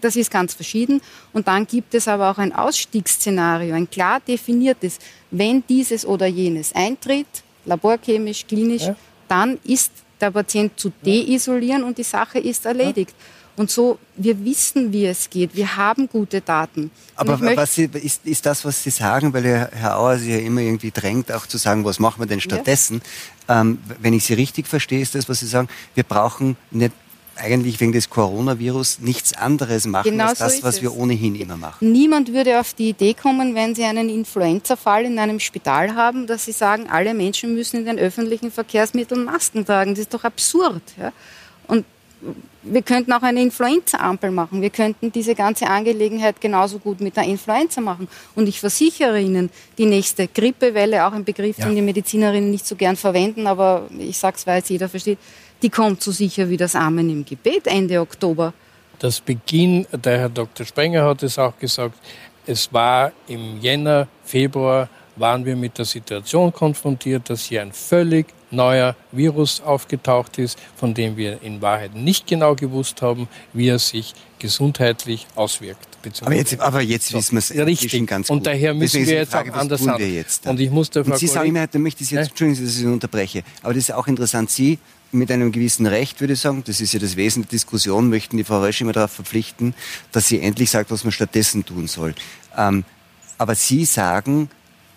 B: Das ist ganz verschieden. Und dann gibt es aber auch ein Ausstiegsszenario, ein klar definiertes. Wenn dieses oder jenes eintritt, laborchemisch, klinisch, ja. dann ist der Patient zu deisolieren und die Sache ist erledigt. Ja. Und so, wir wissen, wie es geht. Wir haben gute Daten.
A: Aber was Sie, ist, ist das, was Sie sagen, weil Herr, Auer sich ja immer irgendwie drängt, auch zu sagen, was machen wir denn stattdessen? Ja. Ähm, wenn ich Sie richtig verstehe, ist das, was Sie sagen, wir brauchen nicht eigentlich wegen des Coronavirus nichts anderes machen genau als das, so was es. wir ohnehin immer machen.
B: Niemand würde auf die Idee kommen, wenn Sie einen Influenza-Fall in einem Spital haben, dass Sie sagen, alle Menschen müssen in den öffentlichen Verkehrsmitteln Masken tragen. Das ist doch absurd. Ja? Und wir könnten auch eine Influenza-Ampel machen. Wir könnten diese ganze Angelegenheit genauso gut mit der Influenza machen. Und ich versichere Ihnen, die nächste Grippewelle, auch ein Begriff, ja. den die Medizinerinnen nicht so gern verwenden, aber ich sage es, weil es jeder versteht, die kommt so sicher wie das Amen im Gebet Ende Oktober.
D: Das Beginn, der Herr Dr. Sprenger hat es auch gesagt, es war im Jänner, Februar, waren wir mit der Situation konfrontiert, dass hier ein völlig neuer Virus aufgetaucht ist, von dem wir in Wahrheit nicht genau gewusst haben, wie er sich gesundheitlich auswirkt.
A: Aber jetzt, aber jetzt wissen wir es
D: richtig. ganz gut. Und daher müssen Deswegen wir jetzt Frage, auch anders handeln.
A: Und ich muss der Frau Und Sie sagen immer, da möchte ich jetzt, Entschuldigen Sie, dass ich Sie unterbreche, aber das ist auch interessant. Sie mit einem gewissen Recht, würde ich sagen, das ist ja das Wesen der Diskussion, möchten die Frau Rösch immer darauf verpflichten, dass sie endlich sagt, was man stattdessen tun soll. Ähm, aber Sie sagen,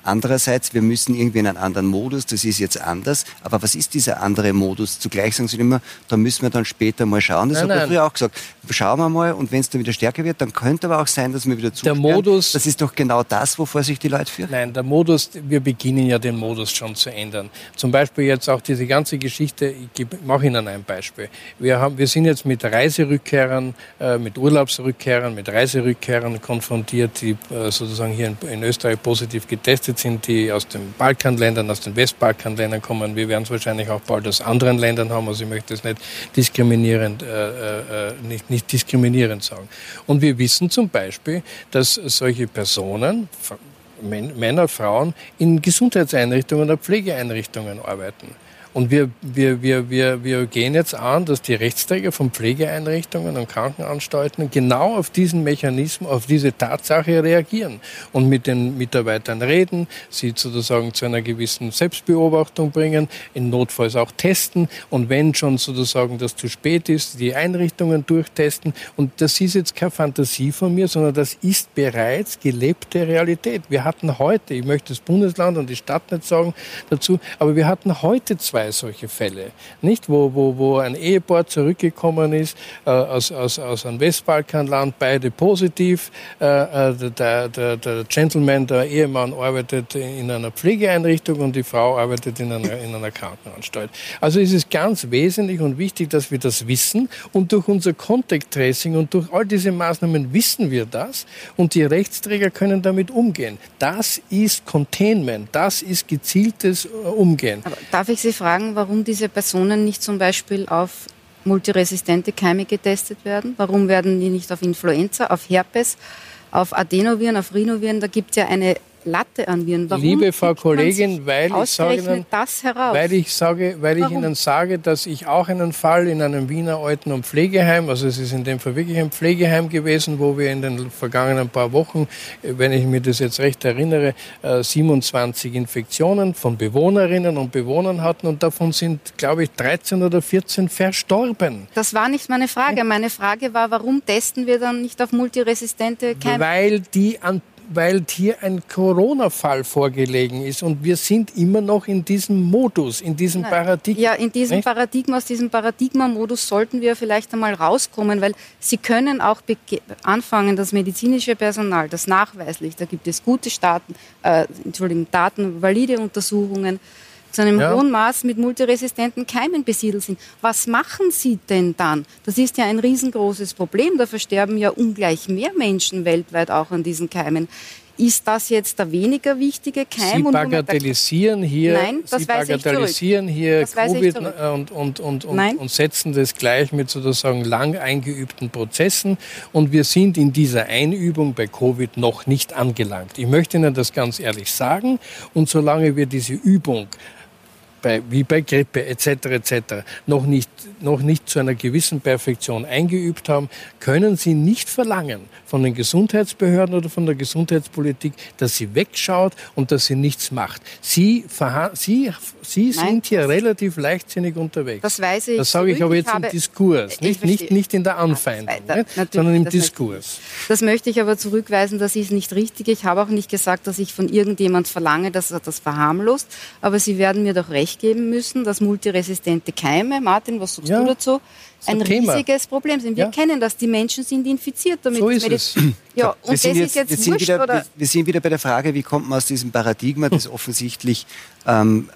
A: Andererseits, wir müssen irgendwie in einen anderen Modus, das ist jetzt anders. Aber was ist dieser andere Modus? Zugleich sagen Sie immer, da müssen wir dann später mal schauen. Das habe ich früher auch gesagt. Schauen wir mal und wenn es dann wieder stärker wird, dann könnte aber auch sein, dass wir wieder zusperren.
D: Der Modus,
A: das ist doch genau das, wovor sich die Leute fürchten.
D: Nein, der Modus, wir beginnen ja den Modus schon zu ändern. Zum Beispiel jetzt auch diese ganze Geschichte, ich mache Ihnen ein Beispiel. Wir, haben, wir sind jetzt mit Reiserückkehrern, äh, mit Urlaubsrückkehrern, mit Reiserückkehrern konfrontiert, die äh, sozusagen hier in, in Österreich positiv getestet geflüchtet sind, die aus den Balkanländern, aus den Westbalkanländern kommen. Wir werden es wahrscheinlich auch bald aus anderen Ländern haben. Also ich möchte es nicht diskriminierend, äh, äh, nicht, nicht diskriminierend sagen. Und wir wissen zum Beispiel, dass solche Personen, Männer, Frauen, in Gesundheitseinrichtungen oder Pflegeeinrichtungen arbeiten. Und wir, wir, wir, wir, wir gehen jetzt an, dass die Rechtsträger von Pflegeeinrichtungen und Krankenanstalten genau auf diesen Mechanismus, auf diese Tatsache reagieren und mit den Mitarbeitern reden, sie sozusagen zu einer gewissen Selbstbeobachtung bringen, in Notfalls auch testen und wenn schon sozusagen das zu spät ist, die Einrichtungen durchtesten. Und das ist jetzt keine Fantasie von mir, sondern das ist bereits gelebte Realität. Wir hatten heute, ich möchte das Bundesland und die Stadt nicht sagen dazu, aber wir hatten heute zwei solche Fälle, nicht? Wo, wo, wo ein Ehepaar zurückgekommen ist äh, aus, aus, aus einem Westbalkanland, beide positiv. Äh, äh, der, der, der Gentleman, der Ehemann arbeitet in einer Pflegeeinrichtung und die Frau arbeitet in einer, in einer Krankenanstalt. Also ist es ganz wesentlich und wichtig, dass wir das wissen und durch unser Contact Tracing und durch all diese Maßnahmen wissen wir das und die Rechtsträger können damit umgehen. Das ist Containment, das ist gezieltes äh, Umgehen.
B: Aber darf ich Sie fragen, warum diese Personen nicht zum Beispiel auf multiresistente Keime getestet werden? Warum werden die nicht auf Influenza, auf Herpes, auf Adenoviren, auf Rhinoviren? Da gibt es ja eine Latte an Viren.
D: Warum Liebe Frau Kollegin, weil ich, sage Ihnen, weil ich sage, weil ich Ihnen sage, dass ich auch einen Fall in einem Wiener Alten- und Pflegeheim, also es ist in dem Fall wirklich ein Pflegeheim gewesen, wo wir in den vergangenen paar Wochen, wenn ich mir das jetzt recht erinnere, 27 äh, Infektionen von Bewohnerinnen und Bewohnern hatten und davon sind, glaube ich, 13 oder 14 verstorben.
B: Das war nicht meine Frage. Meine Frage war, warum testen wir dann nicht auf multiresistente Keime?
D: Weil die an weil hier ein Corona-Fall vorgelegen ist und wir sind immer noch in diesem Modus, in diesem Nein. Paradigma.
B: Ja, in diesem nicht? Paradigma, aus diesem Paradigma-Modus sollten wir vielleicht einmal rauskommen, weil Sie können auch anfangen, das medizinische Personal, das nachweislich, da gibt es gute Staaten, äh, Entschuldigung, Daten, valide Untersuchungen, zu einem ja. hohen Maß mit multiresistenten Keimen besiedelt sind. Was machen Sie denn dann? Das ist ja ein riesengroßes Problem. Da versterben ja ungleich mehr Menschen weltweit auch an diesen Keimen. Ist das jetzt der weniger wichtige Keim?
D: Sie bagatellisieren hier, Nein, das Sie bagatellisieren hier Covid und, und, und, und, und setzen das gleich mit sozusagen lang eingeübten Prozessen. Und wir sind in dieser Einübung bei Covid noch nicht angelangt. Ich möchte Ihnen das ganz ehrlich sagen. Und solange wir diese Übung bei, wie bei Grippe etc. etc. noch nicht, noch nicht zu einer gewissen Perfektion eingeübt haben, können Sie nicht verlangen von den Gesundheitsbehörden oder von der Gesundheitspolitik, dass sie wegschaut und dass sie nichts macht. Sie, Sie, sie sind Nein, hier relativ leichtsinnig unterwegs.
B: Das weiß ich.
D: Das sage ich aber jetzt im Diskurs, nicht, nicht, nicht in der Anfeindung, ja, sondern im das Diskurs.
B: Das möchte ich aber zurückweisen, das ist nicht richtig. Ich habe auch nicht gesagt, dass ich von irgendjemand verlange, dass er das verharmlost, aber Sie werden mir doch recht recht geben müssen, dass multiresistente Keime, Martin, was sagst ja, du dazu, ein riesiges Problem sind. Wir ja. kennen das, die Menschen sind infiziert damit.
D: So ist es.
B: Ja, und wir das jetzt, ist jetzt wir
A: sind, wieder, wir, wir, sind wieder bei der Frage, wie kommt man aus diesem Paradigma, das offensichtlich ähm,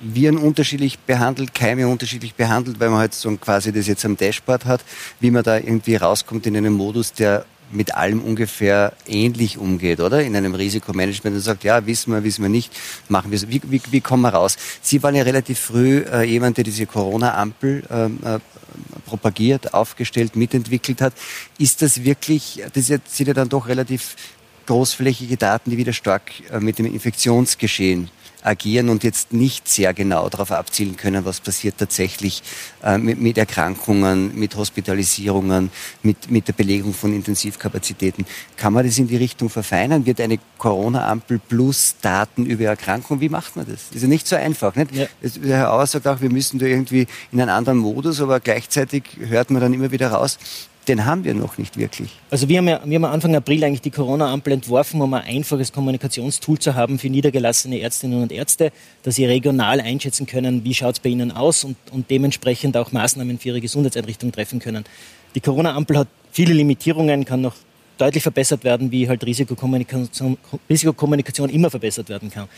A: Viren unterschiedlich behandelt, Keime unterschiedlich behandelt, weil man halt so quasi das jetzt am Dashboard hat, wie man da irgendwie rauskommt in einen Modus, der mit allem ungefähr ähnlich umgeht, oder? In einem Risikomanagement und sagt, ja, wissen wir, wissen wir nicht, machen wir es. Wie, wie, wie kommen wir raus? Sie waren ja relativ früh äh, jemand, der diese Corona-Ampel ähm, äh, propagiert, aufgestellt, mitentwickelt hat. Ist das wirklich, das sind ja dann doch relativ großflächige Daten, die wieder stark äh, mit dem Infektionsgeschehen agieren und jetzt nicht sehr genau darauf abzielen können, was passiert tatsächlich äh, mit, mit, Erkrankungen, mit Hospitalisierungen, mit, mit der Belegung von Intensivkapazitäten. Kann man das in die Richtung verfeinern? Wird eine Corona-Ampel plus Daten über Erkrankungen, wie macht man das? Das ist ja nicht so einfach. Nicht? Ja. Der Herr Auer sagt auch, wir müssen da irgendwie in einen anderen Modus, aber gleichzeitig hört man dann immer wieder raus, den haben wir noch nicht wirklich.
C: Also wir haben ja wir haben Anfang April eigentlich die Corona-Ampel entworfen, um ein einfaches Kommunikationstool zu haben für niedergelassene Ärztinnen und Ärzte, dass sie regional einschätzen können, wie schaut es bei ihnen aus und, und dementsprechend auch Maßnahmen für ihre Gesundheitseinrichtung treffen können. Die Corona-Ampel hat viele Limitierungen, kann noch deutlich verbessert werden, wie halt Risikokommunikation, Risikokommunikation immer verbessert werden kann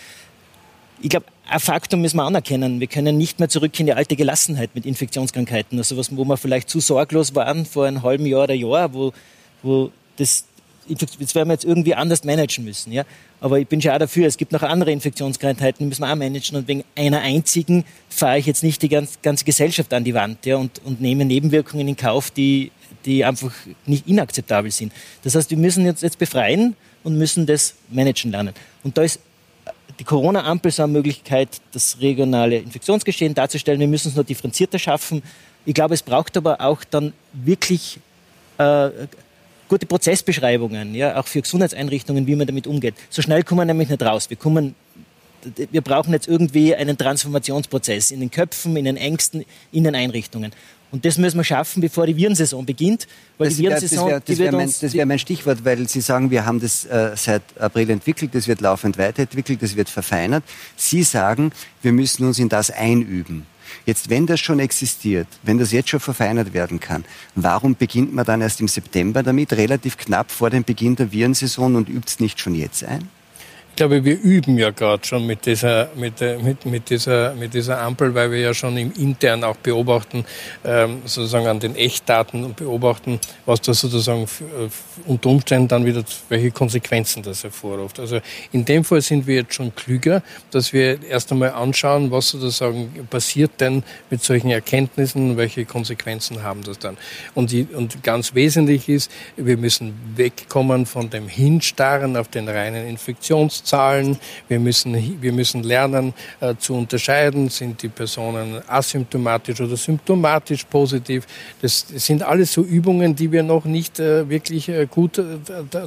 C: ich glaube, ein Faktum müssen wir anerkennen. Wir können nicht mehr zurück in die alte Gelassenheit mit Infektionskrankheiten. Also was, wo wir vielleicht zu sorglos waren vor einem halben Jahr oder Jahr, wo, wo das, das werden wir jetzt irgendwie anders managen müssen. Ja? Aber ich bin schon auch dafür, es gibt noch andere Infektionskrankheiten, die müssen wir auch managen. Und wegen einer einzigen fahre ich jetzt nicht die ganze, ganze Gesellschaft an die Wand ja? und, und nehme Nebenwirkungen in Kauf, die, die einfach nicht inakzeptabel sind. Das heißt, wir müssen jetzt, jetzt befreien und müssen das managen lernen. Und da ist die Corona-Ampel ist eine Möglichkeit, das regionale Infektionsgeschehen darzustellen. Wir müssen es nur differenzierter schaffen. Ich glaube, es braucht aber auch dann wirklich äh, gute Prozessbeschreibungen, ja, auch für Gesundheitseinrichtungen, wie man damit umgeht. So schnell kommen wir nämlich nicht raus. Wir kommen wir brauchen jetzt irgendwie einen Transformationsprozess in den Köpfen, in den Ängsten, in den Einrichtungen. Und das müssen wir schaffen, bevor die Virensaison beginnt.
A: Weil das, die Virensaison, das wäre wär mein, wär mein, Stichwort, weil Sie sagen, wir haben das äh, seit April entwickelt, das wird laufend weiterentwickelt, das wird verfeinert. Sie sagen, wir müssen uns in das einüben. Jetzt, wenn das schon existiert, wenn das jetzt schon verfeinert werden kann, warum beginnt man dann erst im September damit, relativ knapp vor dem Beginn der Virensaison und übt es nicht schon jetzt ein?
D: Ich glaube, wir üben ja gerade schon mit dieser, mit, mit, mit, dieser, mit dieser Ampel, weil wir ja schon im intern auch beobachten, ähm, sozusagen an den Echtdaten und beobachten, was das sozusagen äh, unter Umständen dann wieder, welche Konsequenzen das hervorruft. Also in dem Fall sind wir jetzt schon klüger, dass wir erst einmal anschauen, was sozusagen passiert denn mit solchen Erkenntnissen, welche Konsequenzen haben das dann. Und, die, und ganz wesentlich ist, wir müssen wegkommen von dem Hinstarren auf den reinen Infektions Zahlen. Wir müssen, wir müssen lernen äh, zu unterscheiden, sind die Personen asymptomatisch oder symptomatisch positiv. Das, sind alles so Übungen, die wir noch nicht äh, wirklich äh, gut äh,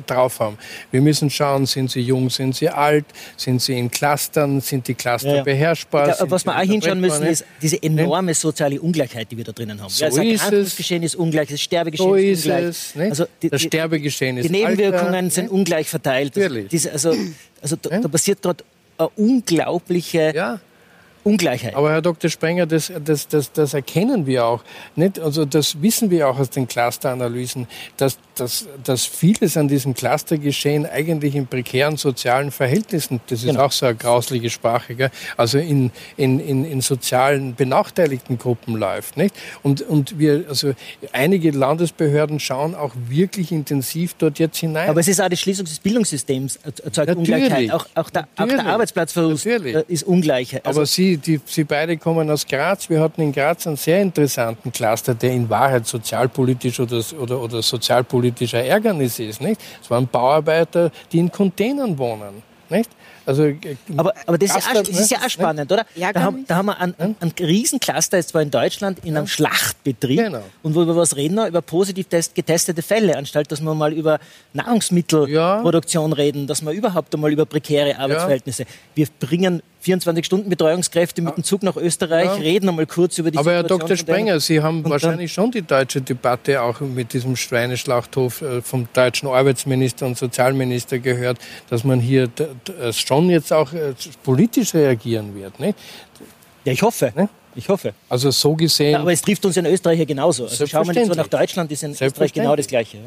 D: drauf haben. Wir müssen schauen, sind sie jung, sind sie alt, sind sie in Clustern, sind die Cluster ja, ja. beherrschbar.
C: Ja, was wir auch hinschauen müssen, ist diese enorme soziale Ungleichheit, die wir da drinnen haben.
D: So ja, das
C: Erkrankungsgeschehen ist ungleich, das Sterbegeschehen
D: so
C: ist ungleich.
D: Es, also die, das Sterbegeschehen ist
C: Die Nebenwirkungen Alter, sind ungleich verteilt. Diese, also also da, ja? da passiert gerade eine unglaubliche ja. Ungleichheit.
D: Aber Herr Dr. Sprenger, das, das, das, das erkennen wir auch. Nicht? Also das wissen wir auch aus den Clusteranalysen, dass, dass, dass vieles an diesem Clustergeschehen eigentlich in prekären sozialen Verhältnissen, das ist genau. auch so eine grausliche Sprache, gell? also in, in, in, in sozialen benachteiligten Gruppen läuft. Nicht? Und, und wir, also einige Landesbehörden schauen auch wirklich intensiv dort jetzt hinein.
C: Aber es ist auch die Schließung des Bildungssystems erzeugt Natürlich. Ungleichheit. Auch, auch, der, auch der Arbeitsplatzverlust Natürlich. Äh, ist Ungleichheit.
D: Also Aber Sie die, Sie beide kommen aus Graz. Wir hatten in Graz einen sehr interessanten Cluster, der in Wahrheit sozialpolitisch oder, oder, oder sozialpolitischer Ärgernis ist. Nicht? Es waren Bauarbeiter, die in Containern wohnen. Nicht?
C: Also, äh, aber, aber das, ist, auch, das ist ja auch spannend, oder? Ja, da, haben, da haben wir einen, einen Riesencluster, jetzt zwar in Deutschland, in einem Schlachtbetrieb. Genau. Und wo wir was reden, über positiv getestete Fälle, anstatt dass wir mal über Nahrungsmittelproduktion ja. reden, dass wir überhaupt einmal über prekäre Arbeitsverhältnisse. Ja. Wir bringen 24-Stunden-Betreuungskräfte mit dem Zug nach Österreich, ja. reden einmal kurz über die
D: Aber Herr Dr. Sprenger, Sie haben wahrscheinlich schon die deutsche Debatte auch mit diesem Schweineschlachthof äh, vom deutschen Arbeitsminister und Sozialminister gehört, dass man hier schon jetzt auch äh, politisch reagieren wird. Nicht?
C: Ja, ich hoffe. Ne? Ich hoffe.
D: Also so gesehen. Ja,
C: aber es trifft uns in Österreich ja genauso. Also schauen wir nicht so nach Deutschland, ist in Österreich genau das Gleiche. Ja.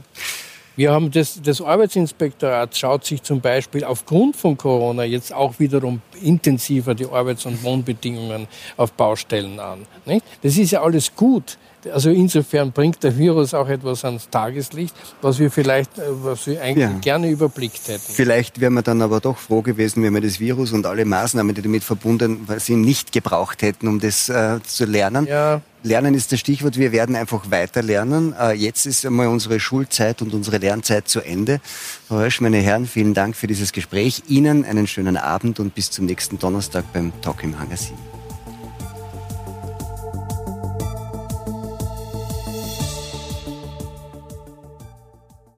D: Wir haben das, das Arbeitsinspektorat schaut sich zum Beispiel aufgrund von Corona jetzt auch wiederum intensiver die Arbeits- und Wohnbedingungen auf Baustellen an. Nicht? Das ist ja alles gut. Also insofern bringt der Virus auch etwas ans Tageslicht, was wir vielleicht, äh, was wir eigentlich ja. gerne überblickt hätten.
A: Vielleicht wären wir dann aber doch froh gewesen, wenn wir das Virus und alle Maßnahmen, die damit verbunden sind, nicht gebraucht hätten, um das äh, zu lernen. Ja. Lernen ist das Stichwort. Wir werden einfach weiter lernen. Äh, jetzt ist einmal unsere Schulzeit und unsere Lernzeit zu Ende. Frau Rösch, meine Herren, vielen Dank für dieses Gespräch. Ihnen einen schönen Abend und bis zum nächsten Donnerstag beim Talk im Hangar 7.